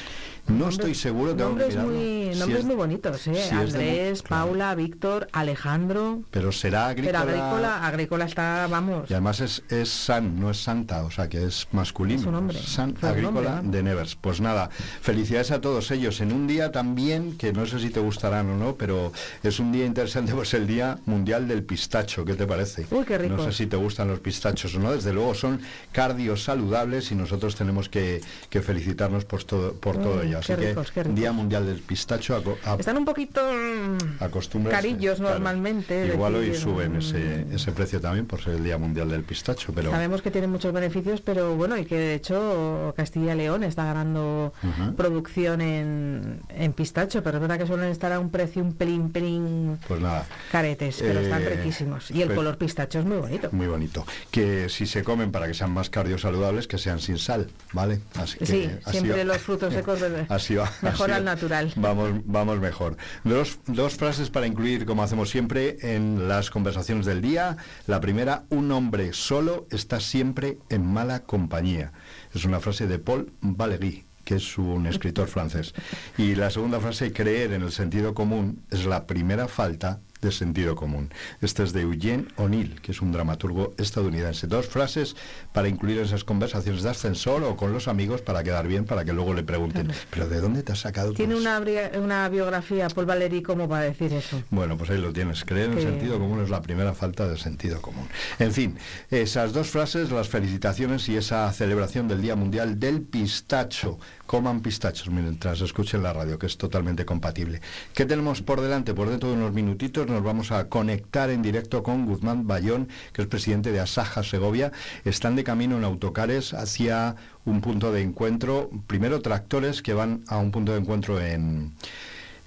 No estoy seguro, tengo que
Nombres
mirarlo,
muy,
si
nombres
es-
muy bonitos, ¿eh?
si
Andrés, Paula, Víctor, Alejandro.
pero será Agrícola...
Pero Agrícola, Agrícola está, vamos.
Y además es, es San, no es Santa, o sea que es masculino.
Es un hombre.
San
Fue
Agrícola de Nevers. Pues nada, felicidades a todos ellos. En un día también, que no sé si te gustarán o no, pero es un día interesante, pues el Día Mundial del Pistacho. ¿Qué te parece?
Uy, qué
No
ricos.
sé si te gustan los pistachos o no. Desde luego son cardios saludables y nosotros tenemos que, que felicitarnos por todo, por todo
Mm,
ello. Así
qué
que
ricos.
Día Mundial del Pistacho. a-
Están un poquito mm, carillos
claro.
normalmente.
Igual hoy suben
mm,
ese, ese precio también por ser el Día Mundial del Pistacho, pero...
Sabemos que tienen muchos beneficios, pero bueno, y que de hecho Castilla y León está ganando producción en, en pistacho, pero es verdad que suelen estar a un precio un pelín, pelín
Pues nada.
caretes, pero están
Eh,
riquísimos. Y el
pues-
color pistacho es muy bonito.
Muy bonito. Que si se comen para que sean más cardiosaludables, que sean sin sal, ¿vale? Así que
Sí,
así
siempre
va-
los frutos secos de-
así va,
mejor
así
al natural.
Vamos, vamos mejor. Dos, dos frases para incluir, como hacemos siempre, en las conversaciones del día. La primera, un hombre solo está siempre en mala compañía. Es una frase de Paul Valéry que es un escritor francés. Y la segunda frase, creer en el sentido común, es la primera falta de sentido común. Este es de Eugene O'Neill, que es un dramaturgo estadounidense. Dos frases para incluir en esas conversaciones de ascensor o con los amigos para quedar bien, para que luego le pregunten, ¿pero de dónde te has sacado
Tiene una, una biografía, Paul Valéry, como para decir eso.
bueno, pues ahí lo tienes. Creer en
Que-
sentido común es la primera falta de sentido común. En fin, esas dos frases, las felicitaciones y esa celebración del Día Mundial del Pistacho. Coman pistachos mientras escuchen la radio, que es totalmente compatible. ¿Qué tenemos por delante? Por dentro de unos minutitos nos vamos a conectar en directo con Guzmán Bayón, que es presidente de Asaja Segovia. Están de camino en autocares hacia un punto de encuentro. Primero tractores que van a un punto de encuentro en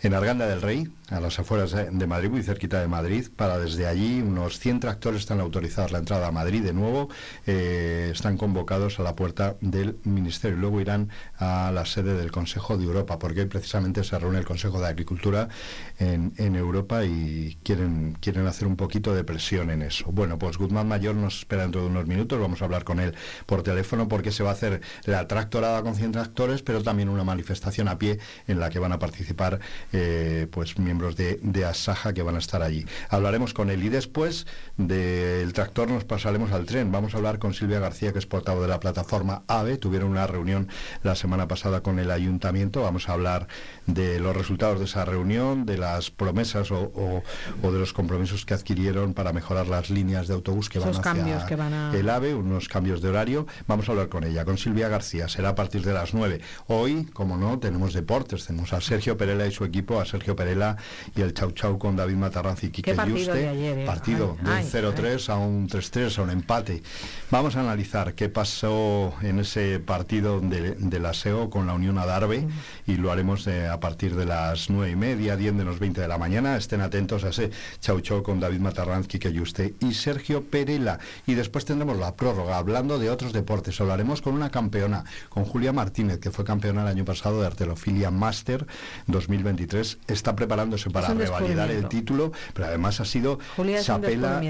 en Arganda del Rey, a las afueras de, Madrid, muy cerquita de Madrid, para desde allí unos 100 tractores están autorizados la entrada a Madrid de nuevo, eh, están convocados a la puerta del Ministerio. Luego irán a la sede del Consejo de Europa, porque hoy precisamente se reúne el Consejo de Agricultura en, en Europa y quieren, quieren hacer un poquito de presión en eso. Bueno, pues Guzmán Mayor nos espera dentro de unos minutos, vamos a hablar con él por teléfono porque se va a hacer la tractorada con 100 tractores, pero también una manifestación a pie en la que van a participar eh, pues miembros de, de Asaja que van a estar allí. Hablaremos con él y después del tractor nos pasaremos al tren. Vamos a hablar con Silvia García, que es portavoz de la plataforma AVE. Tuvieron una reunión la semana pasada con el ayuntamiento. Vamos a hablar de los resultados de esa reunión, de las promesas o, o- o de los compromisos que adquirieron para mejorar las líneas de autobús que van hacia
cambios que van a-
el AVE, unos cambios de horario. Vamos a hablar con ella, con Silvia García. Será a partir de las 9. Hoy, como no, tenemos deportes. Tenemos a Sergio Perela y su equipo, a Sergio Perela y el Chau Chau con David Matarranz y Quique
partido
Yuste.
de ayer, eh.
Partido
Ay,
de un
ay,
0-3 a un 3-3, a un empate. Vamos a analizar qué pasó en ese partido de, de la SEO con la Unión Adarve y lo haremos eh, a partir de las 9 y media, 10 de los 20 de la mañana. Estén atentos a ese Chau Chau con David Matarranz, Quique Yuste y Sergio Perela. Y después tendremos la prórroga, hablando de otros deportes. Hablaremos con una campeona, con Julia Martínez, que fue campeona el año pasado de Artelofilia Master 2023. Está para revalidar el título, pero además ha sido chapela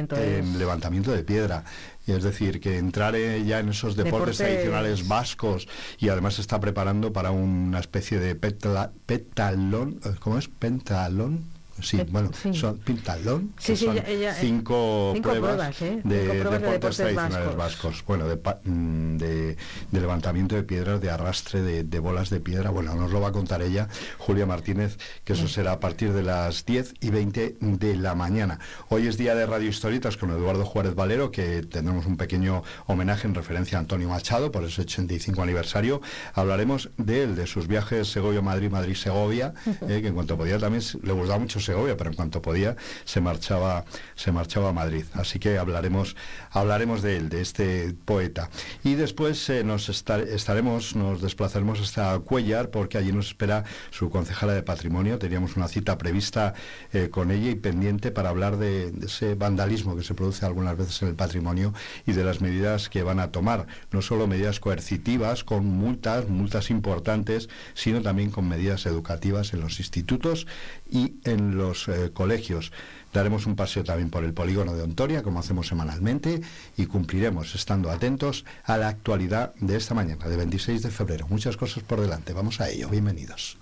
en levantamiento de piedra. Y es decir, que entrar eh, ya en esos deportes,
Deportes-
tradicionales vascos y además se está preparando para una especie de petalón, ¿cómo es? Pentalón. Sí, bueno, son pentalón,
Sí,
que son
ella-
cinco,
cinco
pruebas,
pruebas, ¿eh?
de,
Cinco pruebas de
deportes
deportes
tradicionales
vascos.
vascos. Bueno, de, mm, de, de levantamiento de piedras, de arrastre de, bolas de piedra. Bueno, nos lo va a contar ella, Julia Martínez, que eso será a partir de las 10 y 20 de la mañana. Hoy es día de Radio Historietas con Eduardo Juárez Valero, que tendremos un pequeño homenaje en referencia a Antonio Machado por ese 85 aniversario. Hablaremos de él, de sus viajes Segovia-Madrid, Madrid-Segovia, eh, que en cuanto podía también le gustaba mucho Segovia, pero en cuanto podía se marchaba, se marchaba a Madrid. Así que hablaremos, hablaremos de él, de este poeta. Y después eh, nos estaremos, nos desplazaremos hasta Cuellar, porque allí nos espera su concejala de patrimonio. Teníamos una cita prevista eh, con ella y pendiente para hablar de, de ese vandalismo que se produce algunas veces en el patrimonio y de las medidas que van a tomar. No solo medidas coercitivas con multas, multas importantes, sino también con medidas educativas en los institutos y en los eh, colegios. Daremos un paseo también por el polígono de Ontoria, como hacemos semanalmente, y cumpliremos estando atentos a la actualidad de esta mañana, de 26 de febrero. Muchas cosas por delante. Vamos a ello. Bienvenidos.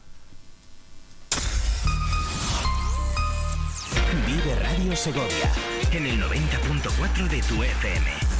Vive Radio Segovia en el 90.4 de tu FM.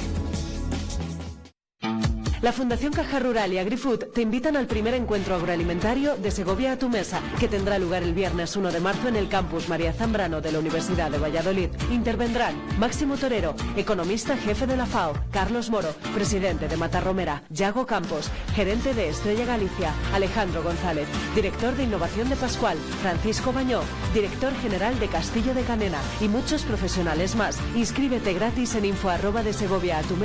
La Fundación Caja Rural y AgriFood te invitan al primer encuentro agroalimentario de Segovia a tu mesa, que tendrá lugar el viernes 1 de marzo en el campus María Zambrano de la Universidad de Valladolid. Intervendrán Máximo Torero, economista jefe de la FAO, Carlos Moro, presidente de Matarromera, Yago Campos, gerente de Estrella Galicia, Alejandro González, director de innovación de Pascual, Francisco Bañó, director general de Castillo de Canena y muchos profesionales más. Inscríbete gratis en info de segovia a tu.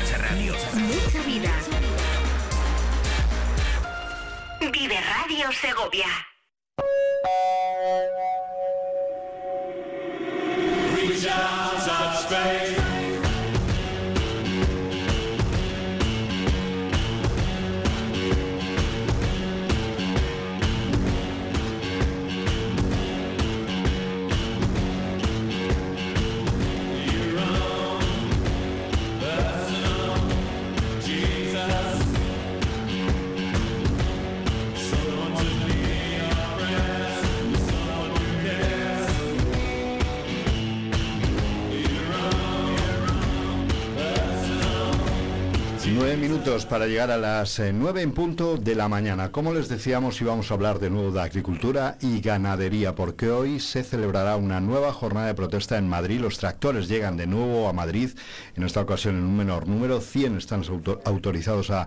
Mucha radio.
Mucha vida. Vive Radio Segovia.
Reach out,
Nueve minutos para llegar a las eh, nueve en punto de la mañana. Como les decíamos, íbamos a hablar de nuevo de agricultura y ganadería, porque hoy se celebrará una nueva jornada de protesta en Madrid. Los tractores llegan de nuevo a Madrid, en esta ocasión en un menor número. 100 están auto- autorizados a,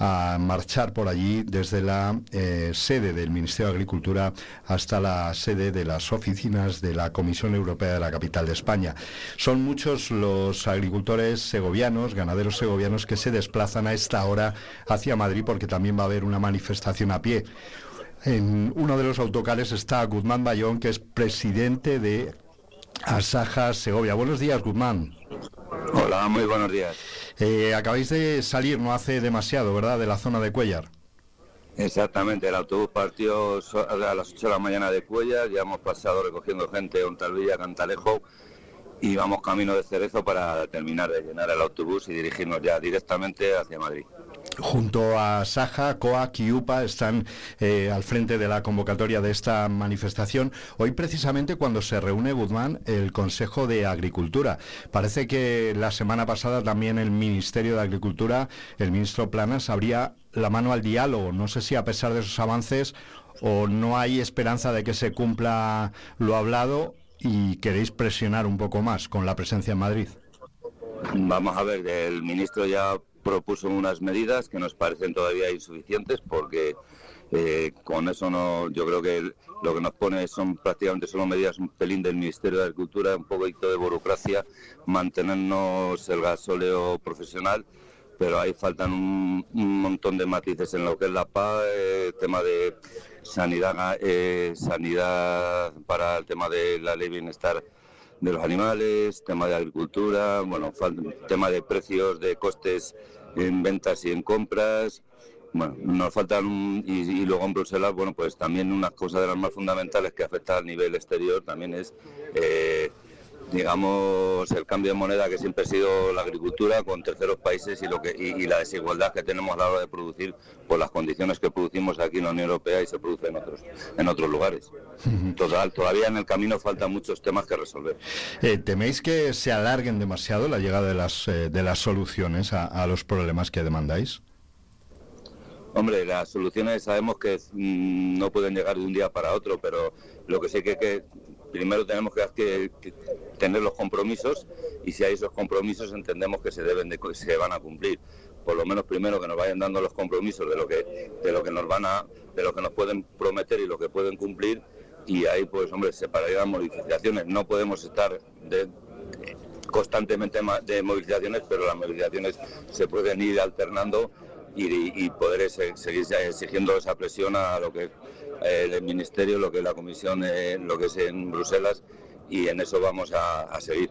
a marchar por allí desde la eh, sede del Ministerio de Agricultura hasta la sede de las oficinas de la Comisión Europea de la capital de España. Son muchos los agricultores segovianos, ganaderos segovianos que se desplazan a esta hora hacia Madrid porque también va a haber una manifestación a pie. En uno de los autocares está Guzmán Bayón, que es presidente de Asaja Segovia. Buenos días, Guzmán.
Hola, muy buenos días.
Eh, acabáis de salir, no hace demasiado, ¿verdad?, de la zona de Cuellar.
Exactamente, el autobús partió a las 8 de la mañana de Cuellar, ya hemos pasado recogiendo gente de Ontalvilla, Cantalejo y vamos camino de Cerezo para terminar de llenar el autobús y dirigirnos ya directamente hacia Madrid.
Junto a Saja, COAC y UPA están eh, al frente de la convocatoria de esta manifestación. Hoy precisamente cuando se reúne Guzmán, el Consejo de Agricultura. Parece que la semana pasada también el Ministerio de Agricultura, el ministro Planas, abría la mano al diálogo. No sé si a pesar de esos avances o no hay esperanza de que se cumpla lo hablado y queréis presionar un poco más con la presencia en Madrid.
Vamos a ver, el ministro ya propuso unas medidas que nos parecen todavía insuficientes porque eh, con eso no, yo creo que lo que nos pone son prácticamente solo medidas un pelín del Ministerio de Agricultura, un poquito de burocracia, mantenernos el gasóleo profesional, pero ahí faltan un, montón de matices en lo que es la paz, eh, tema de sanidad, eh, sanidad para el tema de la ley bienestar de los animales, tema de agricultura, bueno, tema de precios, de costes en ventas y en compras. Bueno, nos faltan, y, luego en Bruselas, bueno, pues también una cosa de las más fundamentales que afecta al nivel exterior también es eh, digamos, el cambio de moneda que siempre ha sido la agricultura con terceros países y, lo que, y, la desigualdad que tenemos a la hora de producir por las condiciones que producimos aquí en la Unión Europea y se produce en otros, en otros lugares. Total, todavía en el camino faltan muchos temas que resolver.
Eh, ¿Teméis que se alarguen demasiado la llegada de las, eh, de las soluciones a, los problemas que demandáis?
Hombre, las soluciones sabemos que mm, no pueden llegar de un día para otro, pero lo que sí que, que primero tenemos que, tener los compromisos y si hay esos compromisos entendemos que se deben de, se van a cumplir. Por lo menos primero que nos vayan dando los compromisos de lo que de lo que nos van a de lo que nos pueden prometer y lo que pueden cumplir y ahí pues hombre se pararían movilizaciones no podemos estar constantemente de movilizaciones pero las movilizaciones se pueden ir alternando y, poder seguir exigiendo esa presión a lo que el Ministerio, lo que es la Comisión, eh, lo que es en Bruselas, y en eso vamos a, seguir.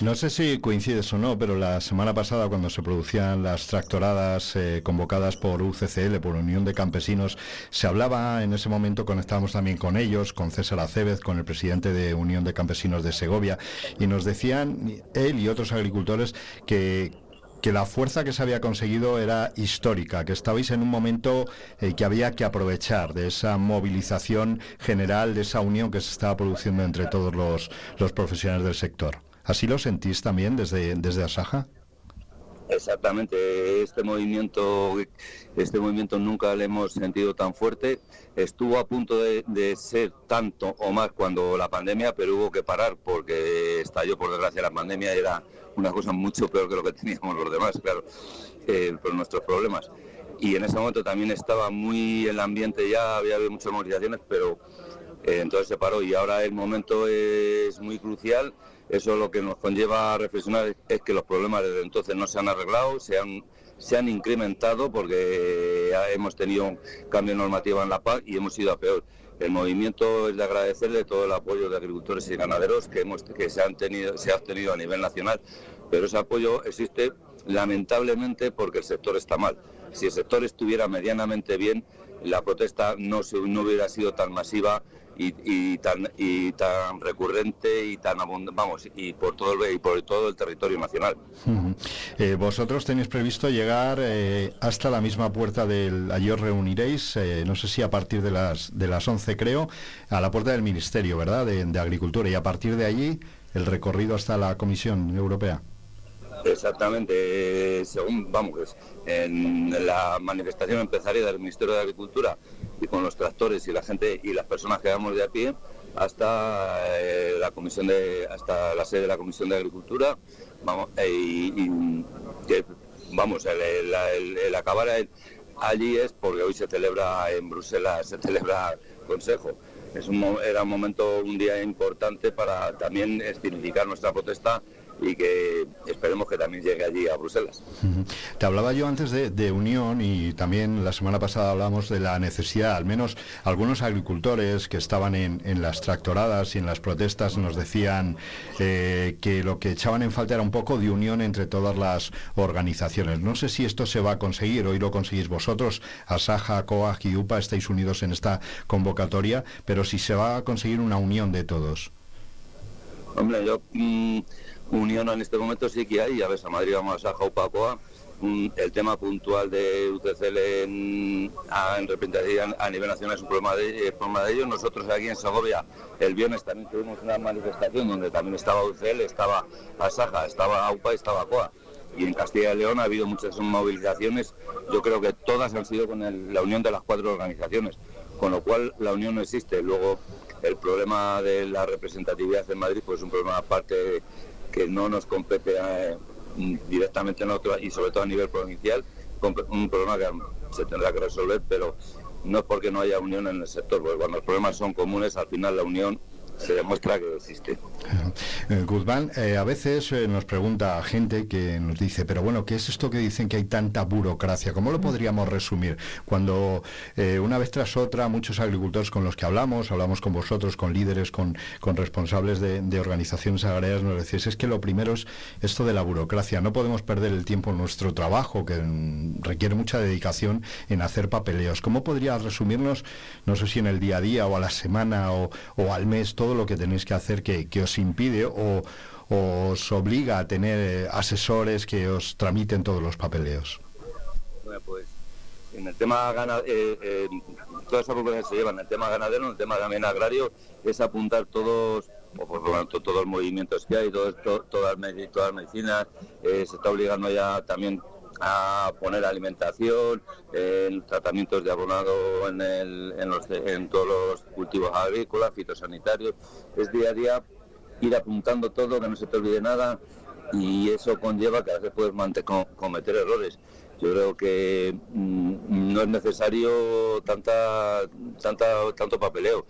No sé si coincides o no, pero la semana pasada cuando se producían las tractoradas eh, convocadas por UCCL, por Unión de Campesinos, se hablaba en ese momento, conectábamos también con ellos, con César Acevez, con el presidente de Unión de Campesinos de Segovia, y nos decían él y otros agricultores que, que la fuerza que se había conseguido era histórica, que estabais en un momento eh, que había que aprovechar de esa movilización general, de esa unión que se estaba produciendo entre todos los, los profesionales del sector. ¿Así lo sentís también desde, desde Asaja?
Exactamente, este movimiento, este movimiento nunca lo hemos sentido tan fuerte. Estuvo a punto de, ser tanto o más cuando la pandemia, pero hubo que parar porque estalló por desgracia la pandemia era una cosa mucho peor que lo que teníamos los demás, claro, eh, por nuestros problemas. Y en ese momento también estaba muy el ambiente ya, había habido muchas movilizaciones, pero eh, entonces se paró y ahora el momento es muy crucial. Eso lo que nos conlleva a reflexionar es que los problemas desde entonces no se han arreglado, se han, se han incrementado porque hemos tenido un cambio normativo en la PAC y hemos ido a peor. El movimiento es de agradecerle todo el apoyo de agricultores y ganaderos que, hemos, que se, han tenido, se ha obtenido a nivel nacional, pero ese apoyo existe lamentablemente porque el sector está mal. Si el sector estuviera medianamente bien, la protesta no, se, no hubiera sido tan masiva y, tan y tan recurrente y tan abundante, vamos, y por todo el, y por todo el territorio nacional.
Eh, vosotros tenéis previsto llegar eh, hasta la misma puerta del allí os reuniréis, eh, no sé si a partir de las de las 11 creo, a la puerta del Ministerio, ¿verdad? De Agricultura y a partir de allí el recorrido hasta la Comisión Europea.
Exactamente, según vamos, pues, en la manifestación empezaría del Ministerio de Agricultura y con los tractores y la gente y las personas que vamos de a pie hasta eh, la comisión de hasta la sede de la Comisión de Agricultura, vamos eh, y, vamos el, acabar allí es porque hoy se celebra en Bruselas se celebra Consejo. Es un, era un momento, un día importante para también significar nuestra protesta y que esperemos que también llegue allí a Bruselas.
Te hablaba yo antes de, unión y también la semana pasada hablamos de la necesidad, al menos algunos agricultores que estaban en, las tractoradas y en las protestas nos decían eh, que lo que echaban en falta era un poco de unión entre todas las organizaciones. No sé si esto se va a conseguir, hoy lo conseguís vosotros, Asaja, COAG y UPA estáis unidos en esta convocatoria, pero si se va a conseguir una unión de todos.
Hombre, yo... Mm, unión en este momento sí que hay, a ver, a Madrid vamos a Saja, Upacoa, el tema puntual de UCCL en, a, a nivel nacional es un problema de, problema de ellos. Nosotros aquí en Segovia el viernes también tuvimos una manifestación donde también estaba UCL, estaba Asaja, estaba AUPA y estaba COA. Y en Castilla y León ha habido muchas movilizaciones, yo creo que todas han sido con la unión de las cuatro organizaciones, con lo cual la unión no existe. Luego el problema de la representatividad en Madrid pues es un problema aparte que no nos compete eh, directamente en otro y sobre todo a nivel provincial, un problema que se tendrá que resolver, pero no es porque no haya unión en el sector, porque cuando los problemas son comunes, al final la unión se demuestra que existe.
Eh, Guzmán, eh, a veces eh, nos pregunta gente que nos dice, pero bueno, ¿qué es esto que dicen que hay tanta burocracia? ¿Cómo lo podríamos resumir? Cuando una vez tras otra muchos agricultores con los que hablamos, hablamos con vosotros, con líderes, con, con responsables de, organizaciones agrarias, nos decís, es que lo primero es esto de la burocracia. No podemos perder el tiempo en nuestro trabajo, que mm, requiere mucha dedicación en hacer papeleos. ¿Cómo podrías resumirnos, no sé si en el día a día o a la semana o, o al mes, todo lo que tenéis que hacer que, os impide o, os obliga a tener eh, asesores que os tramiten todos los papeleos?
Pues en el tema ganadero, eh, eh, todas esas propuestas se llevan en el tema ganadero, el tema también agrario, es apuntar todos por lo tanto, todos los movimientos que hay, todo, todas, las medicinas, se está obligando ya también a poner alimentación, en tratamientos de abonado en, el, en, los, en todos los cultivos agrícolas, fitosanitarios. Es día a día ir apuntando todo, que no se te olvide nada y eso conlleva que a veces puedes cometer errores. Yo creo que mm, no es necesario tanta, tanta, tanto papeleo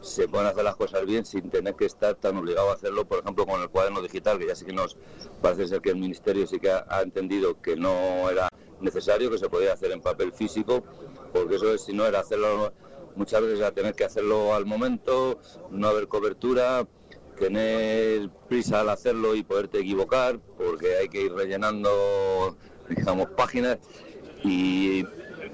se pueden hacer las cosas bien sin tener que estar tan obligado a hacerlo, por ejemplo, con el cuaderno digital, que ya sí que nos parece ser que el Ministerio sí que ha, entendido que no era necesario, que se podía hacer en papel físico, porque eso es, si no era hacerlo muchas veces a tener que hacerlo al momento, no haber cobertura, tener prisa al hacerlo y poderte equivocar, porque hay que ir rellenando, digamos, páginas. Y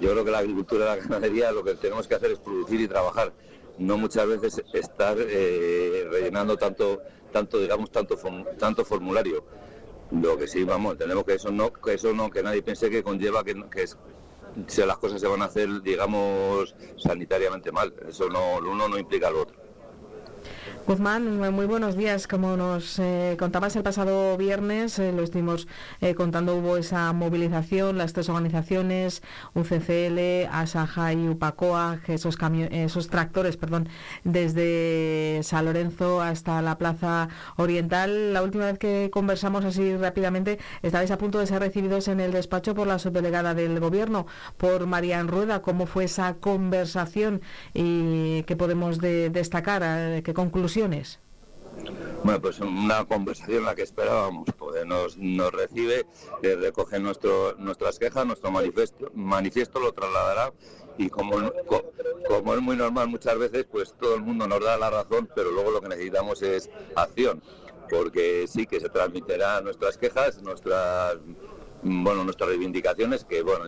yo creo que la agricultura y la ganadería lo que tenemos que hacer es producir y trabajar no muchas veces estar eh, rellenando tanto, tanto, digamos, tanto, tanto formulario. Lo que sí, vamos, tenemos que eso no, que eso no, que nadie piense que conlleva que, que es, las cosas se van a hacer, digamos, sanitariamente mal. Eso no, lo uno no implica lo otro.
Guzmán, muy buenos días. Como nos eh, contabas el pasado viernes, eh, lo estuvimos eh, contando, hubo esa movilización, las tres organizaciones, UCCL, Asaja y Upacoa, esos, esos tractores, perdón, desde San Lorenzo hasta la Plaza Oriental. La última vez que conversamos así rápidamente, estabais a punto de ser recibidos en el despacho por la subdelegada del Gobierno, por Marian Rueda. ¿Cómo fue esa conversación y qué podemos destacar? ¿Qué conclusión?
Bueno, pues una conversación la que esperábamos, pues nos, nos recibe, eh, recoge nuestro, nuestras quejas, nuestro manifiesto, manifiesto lo trasladará y como, como es muy normal muchas veces, pues todo el mundo nos da la razón, pero luego lo que necesitamos es acción, porque sí que se transmitirán nuestras quejas, nuestras bueno, nuestras reivindicaciones, que bueno,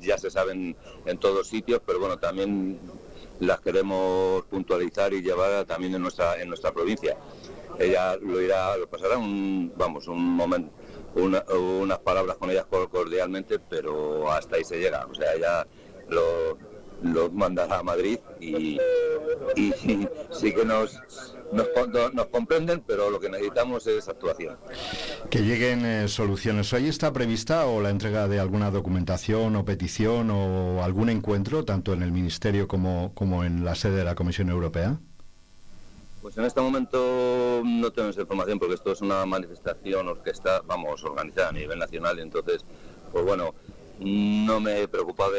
ya se saben en todos sitios, pero bueno, también las queremos puntualizar y llevar también en nuestra en nuestra provincia. Ella lo irá, lo pasará un, vamos, un momento, unas palabras con ellas cordialmente, pero hasta ahí se llega. O sea, ella lo, lo mandará a Madrid y sí que nos nos, comprenden, pero lo que necesitamos es actuación.
Que lleguen eh, soluciones. ¿Hoy está prevista o la entrega de alguna documentación o petición o algún encuentro, tanto en el Ministerio como, como en la sede de la Comisión Europea?
Pues en este momento no tenemos información porque esto es una manifestación orquesta, vamos, organizada a nivel nacional, entonces, pues bueno, no me he preocupado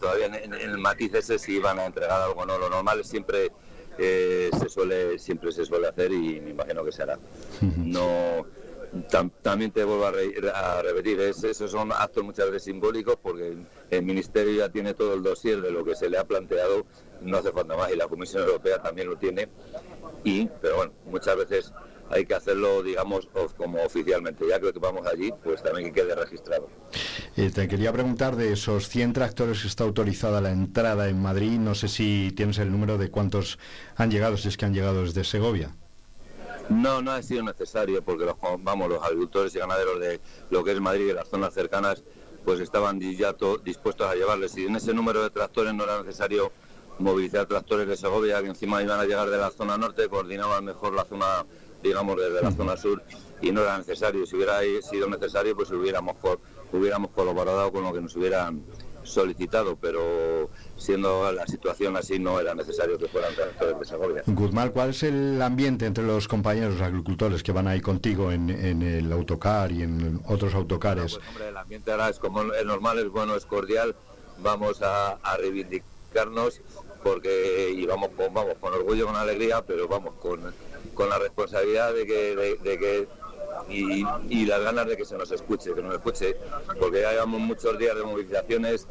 todavía en, el matiz ese si van a entregar algo o no. Lo normal es siempre se suele siempre se suele hacer y me imagino que se hará. No también te vuelvo a, repetir, esos son actos muchas veces simbólicos porque el Ministerio ya tiene todo el dossier de lo que se le ha planteado, no hace falta más y la Comisión Europea también lo tiene y, pero bueno, muchas veces hay que hacerlo, digamos, como oficialmente. Ya creo que vamos allí, pues también que quede registrado.
Eh, te quería preguntar de esos 100 tractores que está autorizada la entrada en Madrid, no sé si tienes el número de cuántos han llegado, si es que han llegado desde Segovia.
No, no ha sido necesario porque los, vamos, los agricultores y ganaderos de lo que es Madrid y las zonas cercanas pues estaban ya to- dispuestos a llevarles. Si en ese número de tractores no era necesario movilizar tractores de Segovia, que encima iban a llegar de la zona norte, coordinaban mejor la zona, digamos, desde la zona sur, y no era necesario. Si hubiera sido necesario, pues hubiéramos, hubiéramos colaborado con lo que nos hubieran solicitado, pero siendo la situación así no era necesario que fueran tractores de Segovia.
Guzmán, ¿cuál es el ambiente entre los compañeros agricultores que van ahí contigo en, en el autocar y en otros autocares?
Hombre, el ambiente ahora es como es normal, es bueno, es cordial. Vamos a, a reivindicarnos porque y vamos con, vamos con orgullo, con alegría, pero vamos con, con la responsabilidad de que, de, de que y, y las ganas de que se nos escuche, que nos escuche, porque ya llevamos muchos días de movilizaciones,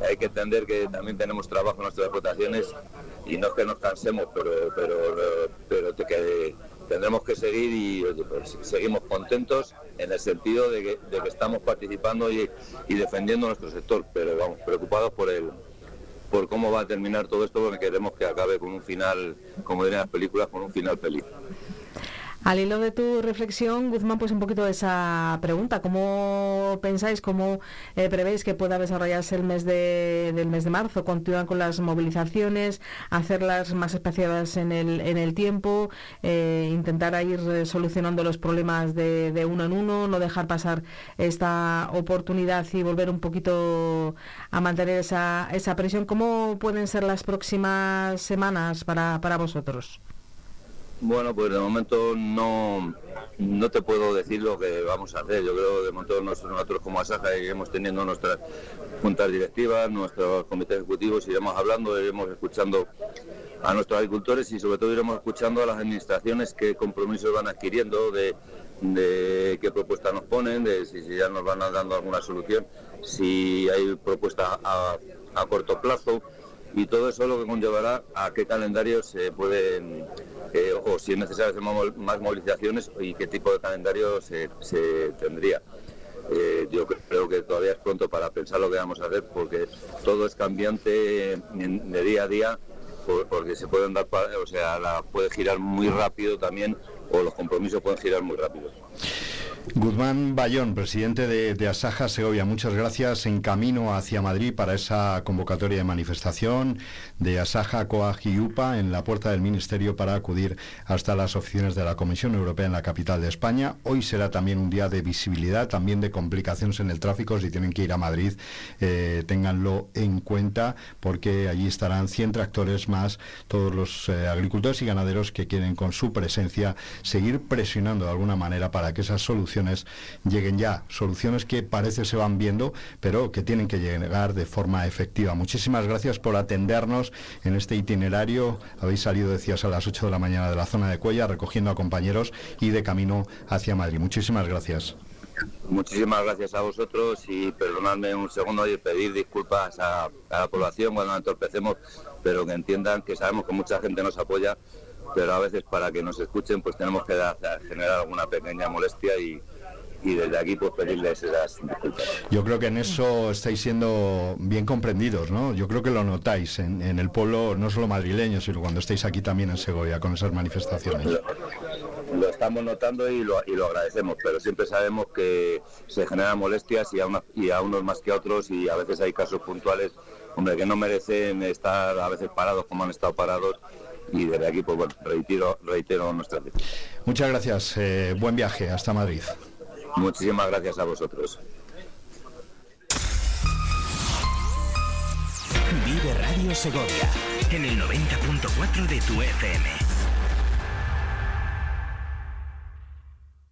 hay que entender que también tenemos trabajo en nuestras explotaciones y no es que nos cansemos, pero pero pero que tendremos que seguir y pues, seguimos contentos en el sentido de que, de que estamos participando y, y defendiendo nuestro sector, pero vamos, preocupados por el por cómo va a terminar todo esto, porque queremos que acabe con un final, como dirían las películas, con un final feliz.
Al hilo de tu reflexión, Guzmán, pues un poquito de esa pregunta. ¿Cómo pensáis, cómo eh, prevéis que pueda desarrollarse el mes de, del mes de marzo? ¿Continúan con las movilizaciones, hacerlas más espaciadas en el, en el tiempo, eh, intentar ir solucionando los problemas de, de uno en uno, no dejar pasar esta oportunidad y volver un poquito a mantener esa, esa presión? ¿Cómo pueden ser las próximas semanas para, para vosotros?
Bueno, pues de momento no, no te puedo decir lo que vamos a hacer. Yo creo que de momento nos- nosotros como Asaja iremos teniendo nuestras juntas directivas, nuestros comités ejecutivos, iremos hablando, iremos escuchando a nuestros agricultores y sobre todo iremos escuchando a las administraciones qué compromisos van adquiriendo, de, qué propuestas nos ponen, de si, ya nos van dando alguna solución, si hay propuestas a, corto plazo y todo eso lo que conllevará a qué calendarios se pueden, eh, o si es necesario hacer más movilizaciones y qué tipo de calendario se, tendría. Eh, yo cre- creo que todavía es pronto para pensar lo que vamos a hacer porque todo es cambiante de día a día por- porque se pueden dar, o sea, la puede girar muy rápido también o los compromisos pueden girar muy rápido.
Guzmán Bayón, presidente de, Asaja Segovia, muchas gracias. En camino hacia Madrid para esa convocatoria de manifestación de Asaja, Coag y UPA en la puerta del Ministerio para acudir hasta las oficinas de la Comisión Europea en la capital de España. Hoy será también un día de visibilidad, también de complicaciones en el tráfico. Si tienen que ir a Madrid, eh, ténganlo en cuenta porque allí estarán 100 tractores más todos los eh, agricultores y ganaderos que quieren con su presencia seguir presionando de alguna manera para que esas soluciones lleguen ya. Soluciones que parece se van viendo, pero que tienen que llegar de forma efectiva. Muchísimas gracias por atendernos en este itinerario. Habéis salido, decías, a las 8 de la mañana de la zona de Cuella, recogiendo a compañeros y de camino hacia Madrid. Muchísimas gracias.
Muchísimas gracias a vosotros y perdonadme un segundo y pedir disculpas a, a la población cuando entorpecemos, pero que entiendan que sabemos que mucha gente nos apoya, pero a veces para que nos escuchen pues tenemos que dar- generar alguna pequeña molestia y, y desde aquí pues pedirles esas disculpas.
Yo creo que en eso estáis siendo bien comprendidos, ¿no? Yo creo que lo notáis en, en el pueblo, no solo madrileño, sino cuando estáis aquí también en Segovia con esas manifestaciones.
Lo estamos notando y lo, y lo agradecemos, pero siempre sabemos que se generan molestias y a, una- y a unos más que a otros y a veces hay casos puntuales, hombre, que no merecen estar a veces parados como han estado parados y desde aquí pues bueno, reitero, reitero nuestras disculpas.
Muchas gracias, eh, buen viaje hasta Madrid.
Muchísimas gracias a vosotros.
Vive Radio Segovia en el 90.4 de tu FM.